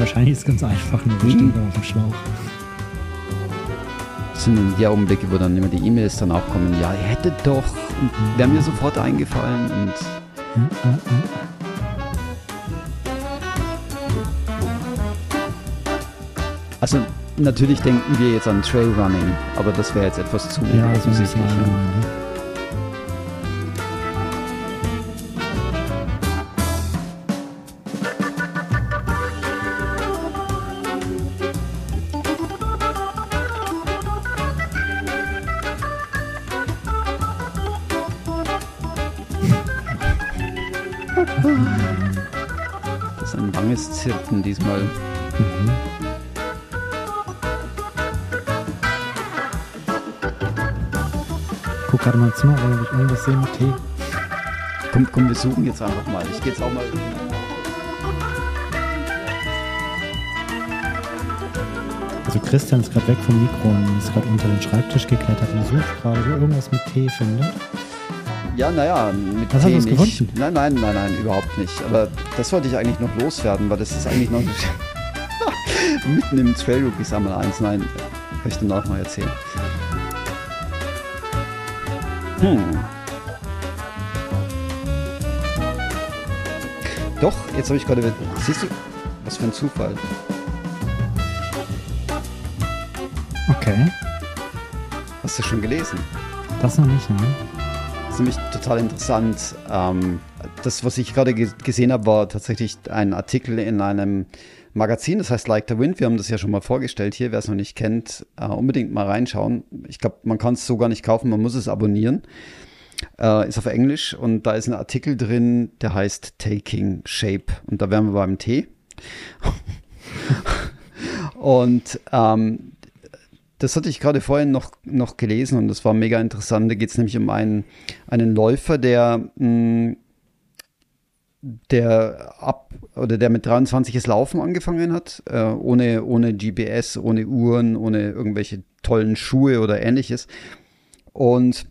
Wahrscheinlich ist es ganz einfach, nur wir stehen da auf dem Schlauch. Das sind die Augenblicke, wo dann immer die E-Mails dann auch kommen. Ja, ihr hättet doch. Und wäre mir sofort eingefallen und. Also natürlich denken wir jetzt an Trailrunning, aber das wäre jetzt etwas zu Ja, offensichtlich. Komm, wir suchen jetzt einfach mal. Ich gehe jetzt auch mal. Also Christian ist gerade weg vom Mikro und ist gerade unter den Schreibtisch geklettert und sucht gerade, er irgendwas mit Tee findet. Ja, naja, mit Was hast Tee du es nicht. gefunden? Nein, nein, nein, nein, überhaupt nicht. Aber das wollte ich eigentlich noch loswerden, weil das ist eigentlich noch mitten im Trail Rookies einmal eins. Nein, kann ich danach mal erzählen. Hm. Doch, jetzt habe ich gerade. Siehst du, was für ein Zufall. Okay, Hast du schon gelesen? das noch nicht, ne? Das ist nämlich total interessant. Ähm, das, was ich gerade ge gesehen habe, war tatsächlich ein Artikel in einem Magazin, das heißt Like the Wind. Wir haben das ja schon mal vorgestellt hier. Wer es noch nicht kennt, äh, unbedingt mal reinschauen. Ich glaube, man kann es so gar nicht kaufen, man muss es abonnieren. Äh, ist auf Englisch und da ist ein Artikel drin, der heißt Taking Shape. Und da wären wir beim Tee. und ähm, das hatte ich gerade vorhin noch, noch gelesen und das war mega interessant. Da geht es nämlich um einen, einen Läufer, der, mh, der ab oder der mit 23 das Laufen angefangen hat, äh, ohne, ohne GPS, ohne Uhren, ohne irgendwelche tollen Schuhe oder ähnliches. Und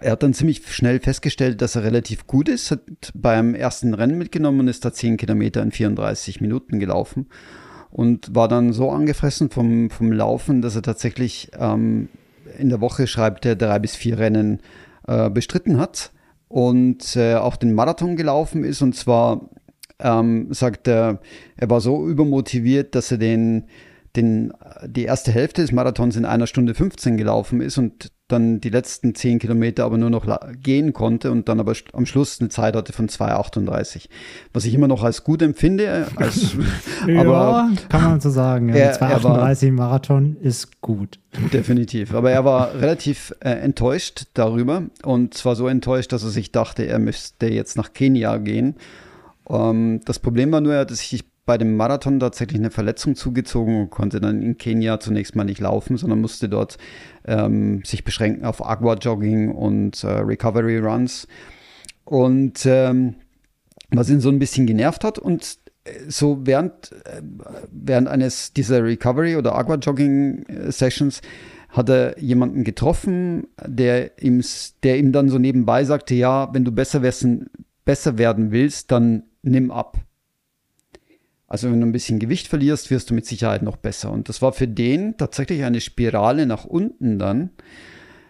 er hat dann ziemlich schnell festgestellt, dass er relativ gut ist, hat beim ersten Rennen mitgenommen und ist da 10 Kilometer in 34 Minuten gelaufen und war dann so angefressen vom, vom Laufen, dass er tatsächlich ähm, in der Woche, schreibt er, drei bis vier Rennen äh, bestritten hat und äh, auch den Marathon gelaufen ist. Und zwar ähm, sagt er, er war so übermotiviert, dass er den, den, die erste Hälfte des Marathons in einer Stunde 15 gelaufen ist und dann die letzten zehn Kilometer aber nur noch gehen konnte und dann aber am Schluss eine Zeit hatte von 2,38. Was ich immer noch als gut empfinde. Als, ja, aber kann man so sagen. Ja. 2,38 Marathon ist gut. Definitiv. Aber er war relativ äh, enttäuscht darüber und zwar so enttäuscht, dass er sich dachte, er müsste jetzt nach Kenia gehen. Ähm, das Problem war nur, er hatte sich bei dem Marathon tatsächlich eine Verletzung zugezogen und konnte dann in Kenia zunächst mal nicht laufen, sondern musste dort ähm, sich beschränken auf Aqua-Jogging und äh, Recovery-Runs. Und ähm, was ihn so ein bisschen genervt hat und äh, so während, äh, während eines dieser Recovery- oder Aqua-Jogging-Sessions hat er jemanden getroffen, der ihm, der ihm dann so nebenbei sagte, ja, wenn du besser, wessen, besser werden willst, dann nimm ab. Also wenn du ein bisschen Gewicht verlierst, wirst du mit Sicherheit noch besser. Und das war für den tatsächlich eine Spirale nach unten dann.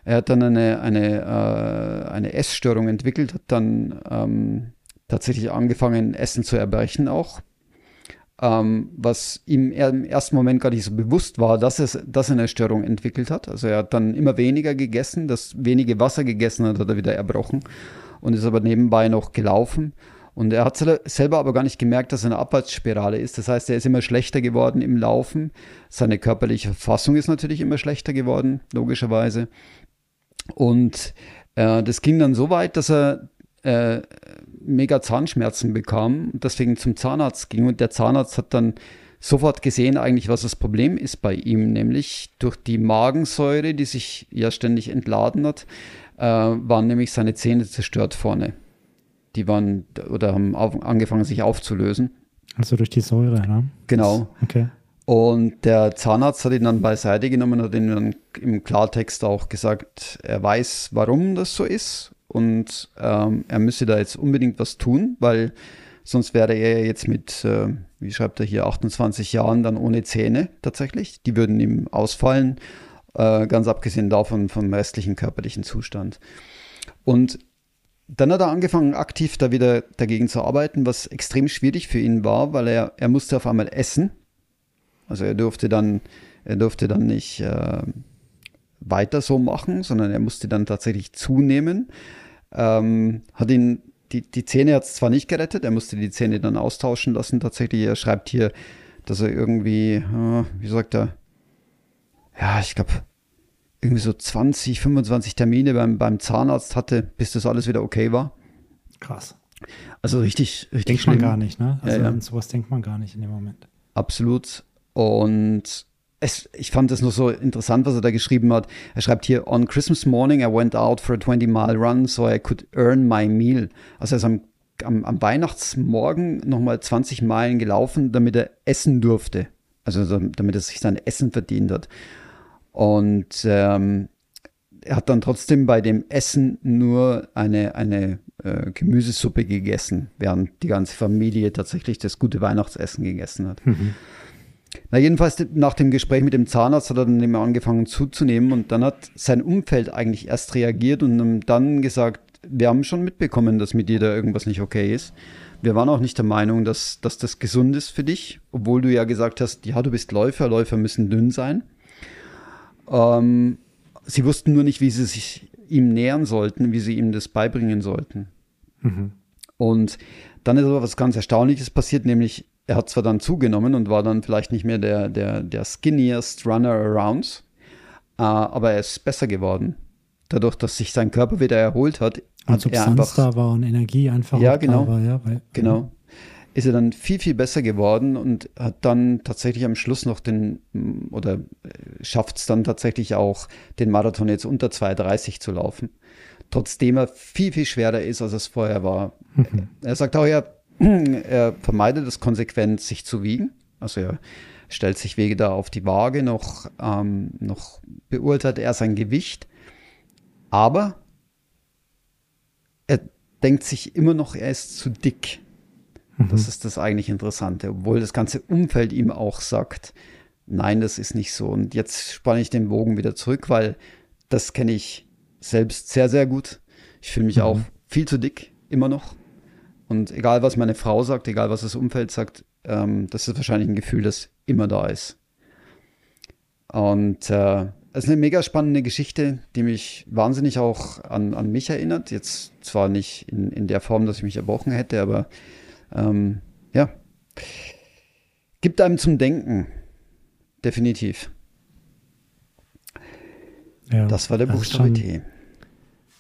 Er hat dann eine, eine, äh, eine Essstörung entwickelt, hat dann ähm, tatsächlich angefangen, Essen zu erbrechen auch. Ähm, was ihm im ersten Moment gar nicht so bewusst war, dass, es, dass er eine Störung entwickelt hat. Also er hat dann immer weniger gegessen, das wenige Wasser gegessen hat, hat er wieder erbrochen und ist aber nebenbei noch gelaufen. Und er hat selber aber gar nicht gemerkt, dass er eine Abwärtsspirale ist. Das heißt, er ist immer schlechter geworden im Laufen. Seine körperliche Verfassung ist natürlich immer schlechter geworden, logischerweise. Und äh, das ging dann so weit, dass er äh, mega Zahnschmerzen bekam und deswegen zum Zahnarzt ging. Und der Zahnarzt hat dann sofort gesehen, eigentlich, was das Problem ist bei ihm, nämlich durch die Magensäure, die sich ja ständig entladen hat, äh, waren nämlich seine Zähne zerstört vorne die waren oder haben auf, angefangen, sich aufzulösen. Also durch die Säure, ne? Genau. Okay. Und der Zahnarzt hat ihn dann beiseite genommen und hat ihm dann im Klartext auch gesagt, er weiß, warum das so ist und ähm, er müsse da jetzt unbedingt was tun, weil sonst wäre er jetzt mit, äh, wie schreibt er hier, 28 Jahren dann ohne Zähne tatsächlich. Die würden ihm ausfallen, äh, ganz abgesehen davon vom restlichen körperlichen Zustand. Und dann hat er angefangen, aktiv da wieder dagegen zu arbeiten, was extrem schwierig für ihn war, weil er, er musste auf einmal essen. Also er durfte dann, er durfte dann nicht äh, weiter so machen, sondern er musste dann tatsächlich zunehmen. Ähm, hat ihn, die, die Zähne hat es zwar nicht gerettet, er musste die Zähne dann austauschen lassen. Tatsächlich, er schreibt hier, dass er irgendwie, äh, wie sagt er, ja, ich glaube, irgendwie so 20, 25 Termine beim, beim Zahnarzt hatte, bis das alles wieder okay war. Krass. Also richtig, richtig Denkt schlimm. man gar nicht, ne? Also ja, ja. an sowas denkt man gar nicht in dem Moment. Absolut. Und es, ich fand es nur so interessant, was er da geschrieben hat. Er schreibt hier, on Christmas morning I went out for a 20-mile run so I could earn my meal. Also er ist am, am, am Weihnachtsmorgen nochmal 20 Meilen gelaufen, damit er essen durfte. Also damit er sich sein Essen verdient hat. Und ähm, er hat dann trotzdem bei dem Essen nur eine, eine äh, Gemüsesuppe gegessen, während die ganze Familie tatsächlich das gute Weihnachtsessen gegessen hat. Mhm. Na, jedenfalls nach dem Gespräch mit dem Zahnarzt hat er dann immer angefangen zuzunehmen und dann hat sein Umfeld eigentlich erst reagiert und dann gesagt, wir haben schon mitbekommen, dass mit dir da irgendwas nicht okay ist. Wir waren auch nicht der Meinung, dass, dass das gesund ist für dich, obwohl du ja gesagt hast, ja, du bist Läufer, Läufer müssen dünn sein. Ähm, sie wussten nur nicht, wie sie sich ihm nähern sollten, wie sie ihm das beibringen sollten. Mhm. Und dann ist aber was ganz Erstaunliches passiert, nämlich er hat zwar dann zugenommen und war dann vielleicht nicht mehr der, der, der skinniest Runner around, äh, aber er ist besser geworden. Dadurch, dass sich sein Körper wieder erholt hat. Und Substanz einfach, da war und Energie einfach ja, genau, war, ja, weil, genau ist er dann viel, viel besser geworden und hat dann tatsächlich am Schluss noch den, oder äh, schafft es dann tatsächlich auch, den Marathon jetzt unter 2,30 zu laufen. Trotzdem er viel, viel schwerer ist, als es vorher war. Mhm. Er sagt auch, er, er vermeidet es konsequent, sich zu wiegen. Also er stellt sich weder auf die Waage noch, ähm, noch beurteilt er sein Gewicht. Aber er denkt sich immer noch, er ist zu dick. Das mhm. ist das eigentlich Interessante, obwohl das ganze Umfeld ihm auch sagt, nein, das ist nicht so. Und jetzt spanne ich den Bogen wieder zurück, weil das kenne ich selbst sehr, sehr gut. Ich fühle mich mhm. auch viel zu dick, immer noch. Und egal, was meine Frau sagt, egal, was das Umfeld sagt, ähm, das ist wahrscheinlich ein Gefühl, das immer da ist. Und äh, es ist eine mega spannende Geschichte, die mich wahnsinnig auch an, an mich erinnert. Jetzt zwar nicht in, in der Form, dass ich mich erbrochen hätte, aber ähm, ja. Gibt einem zum Denken. Definitiv. Ja, das war der Buchstabe T.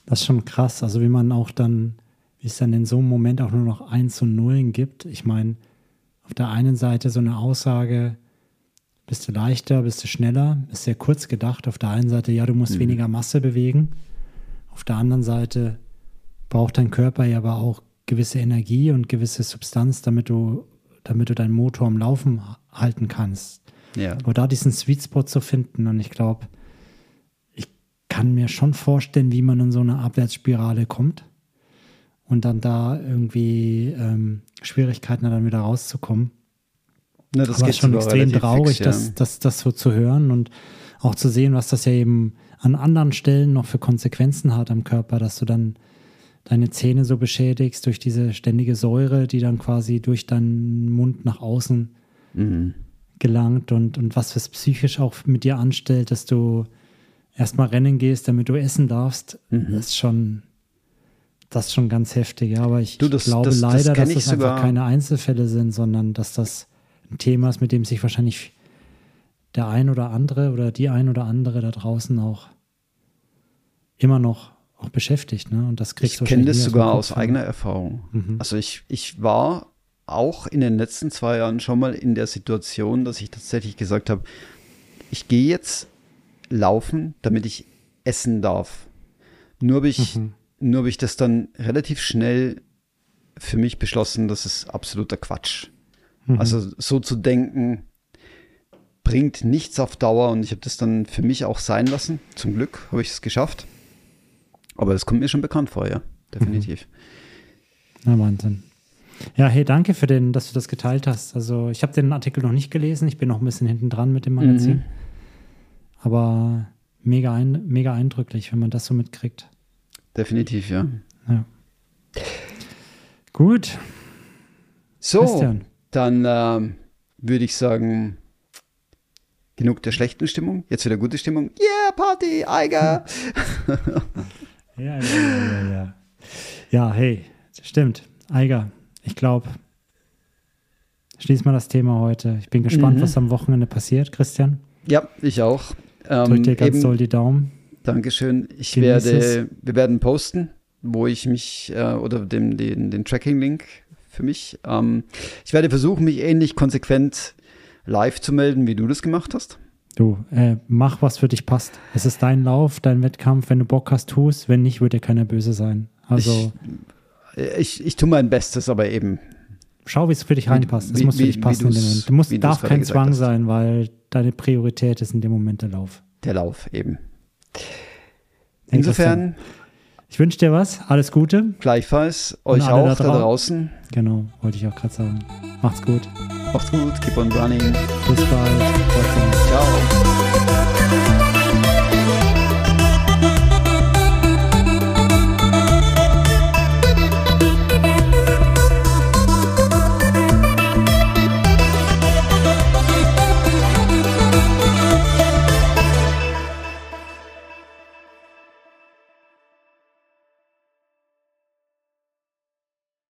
Das ist schon krass. Also wie man auch dann, wie es dann in so einem Moment auch nur noch Eins und Nullen gibt. Ich meine, auf der einen Seite so eine Aussage, bist du leichter, bist du schneller, ist sehr kurz gedacht. Auf der einen Seite, ja, du musst mhm. weniger Masse bewegen. Auf der anderen Seite braucht dein Körper ja aber auch gewisse Energie und gewisse Substanz, damit du, damit du deinen Motor am Laufen halten kannst. Ja. Aber da diesen Sweet Spot zu finden und ich glaube, kann mir schon vorstellen, wie man in so eine Abwärtsspirale kommt und dann da irgendwie ähm, Schwierigkeiten hat, dann wieder rauszukommen. Ja, das Aber schon extrem traurig, fix, ja. das, das, das so zu hören und auch zu sehen, was das ja eben an anderen Stellen noch für Konsequenzen hat am Körper, dass du dann deine Zähne so beschädigst durch diese ständige Säure, die dann quasi durch deinen Mund nach außen mhm. gelangt und, und was es psychisch auch mit dir anstellt, dass du erstmal rennen gehst, damit du essen darfst, mhm. ist schon, das ist schon ganz heftig. Ja, aber ich, du, das, glaube das, leider, das dass das einfach keine Einzelfälle sind, sondern dass das ein Thema ist, mit dem sich wahrscheinlich der ein oder andere oder die ein oder andere da draußen auch immer noch auch beschäftigt. Ne? Und das kriegst ich kenne das sogar aus eigener Erfahrung. Mhm. Also ich, ich war auch in den letzten zwei Jahren schon mal in der Situation, dass ich tatsächlich gesagt habe, ich gehe jetzt laufen, damit ich essen darf. Nur habe ich, mhm. nur habe ich das dann relativ schnell für mich beschlossen, das ist absoluter Quatsch. Mhm. Also so zu denken, bringt nichts auf Dauer und ich habe das dann für mich auch sein lassen. Zum Glück habe ich es geschafft. Aber das kommt mir schon bekannt vor, ja, definitiv. Mhm. Ja, Wahnsinn. Ja, hey, danke für den, dass du das geteilt hast. Also ich habe den Artikel noch nicht gelesen. Ich bin noch ein bisschen hinten dran mit dem Magazin. Mhm. Aber mega, ein, mega eindrücklich, wenn man das so mitkriegt. Definitiv, ja. ja. Gut. So, Christian. dann ähm, würde ich sagen, genug der schlechten Stimmung. Jetzt wieder gute Stimmung. Yeah, Party, Eiger. ja, ja, ja, ja. Ja, hey, stimmt. Eiger, ich glaube, schließen wir das Thema heute. Ich bin gespannt, mhm. was am Wochenende passiert, Christian. Ja, ich auch. Ähm, Drück dir ganz eben, doll die Daumen. Dankeschön. Ich Genieß werde, es. wir werden posten, wo ich mich äh, oder den, den, den Tracking-Link für mich. Ähm, ich werde versuchen, mich ähnlich konsequent live zu melden, wie du das gemacht hast. Du, äh, mach, was für dich passt. Es ist dein Lauf, dein Wettkampf. Wenn du Bock hast, tust. Wenn nicht, wird dir keiner böse sein. Also. Ich, ich, ich tue mein Bestes, aber eben. Schau, wie es für dich reinpasst. Es muss für dich passen in dem Moment. Du musst, darf kein Zwang sein, weil deine Priorität ist in dem Moment der Lauf. Der Lauf eben. Insofern. Ich wünsche dir was. Alles Gute. Gleichfalls. Euch auch da, da, draußen. Genau, wollte ich auch gerade sagen. Macht's gut. Macht's gut. Keep on running. Bis bald. Ciao.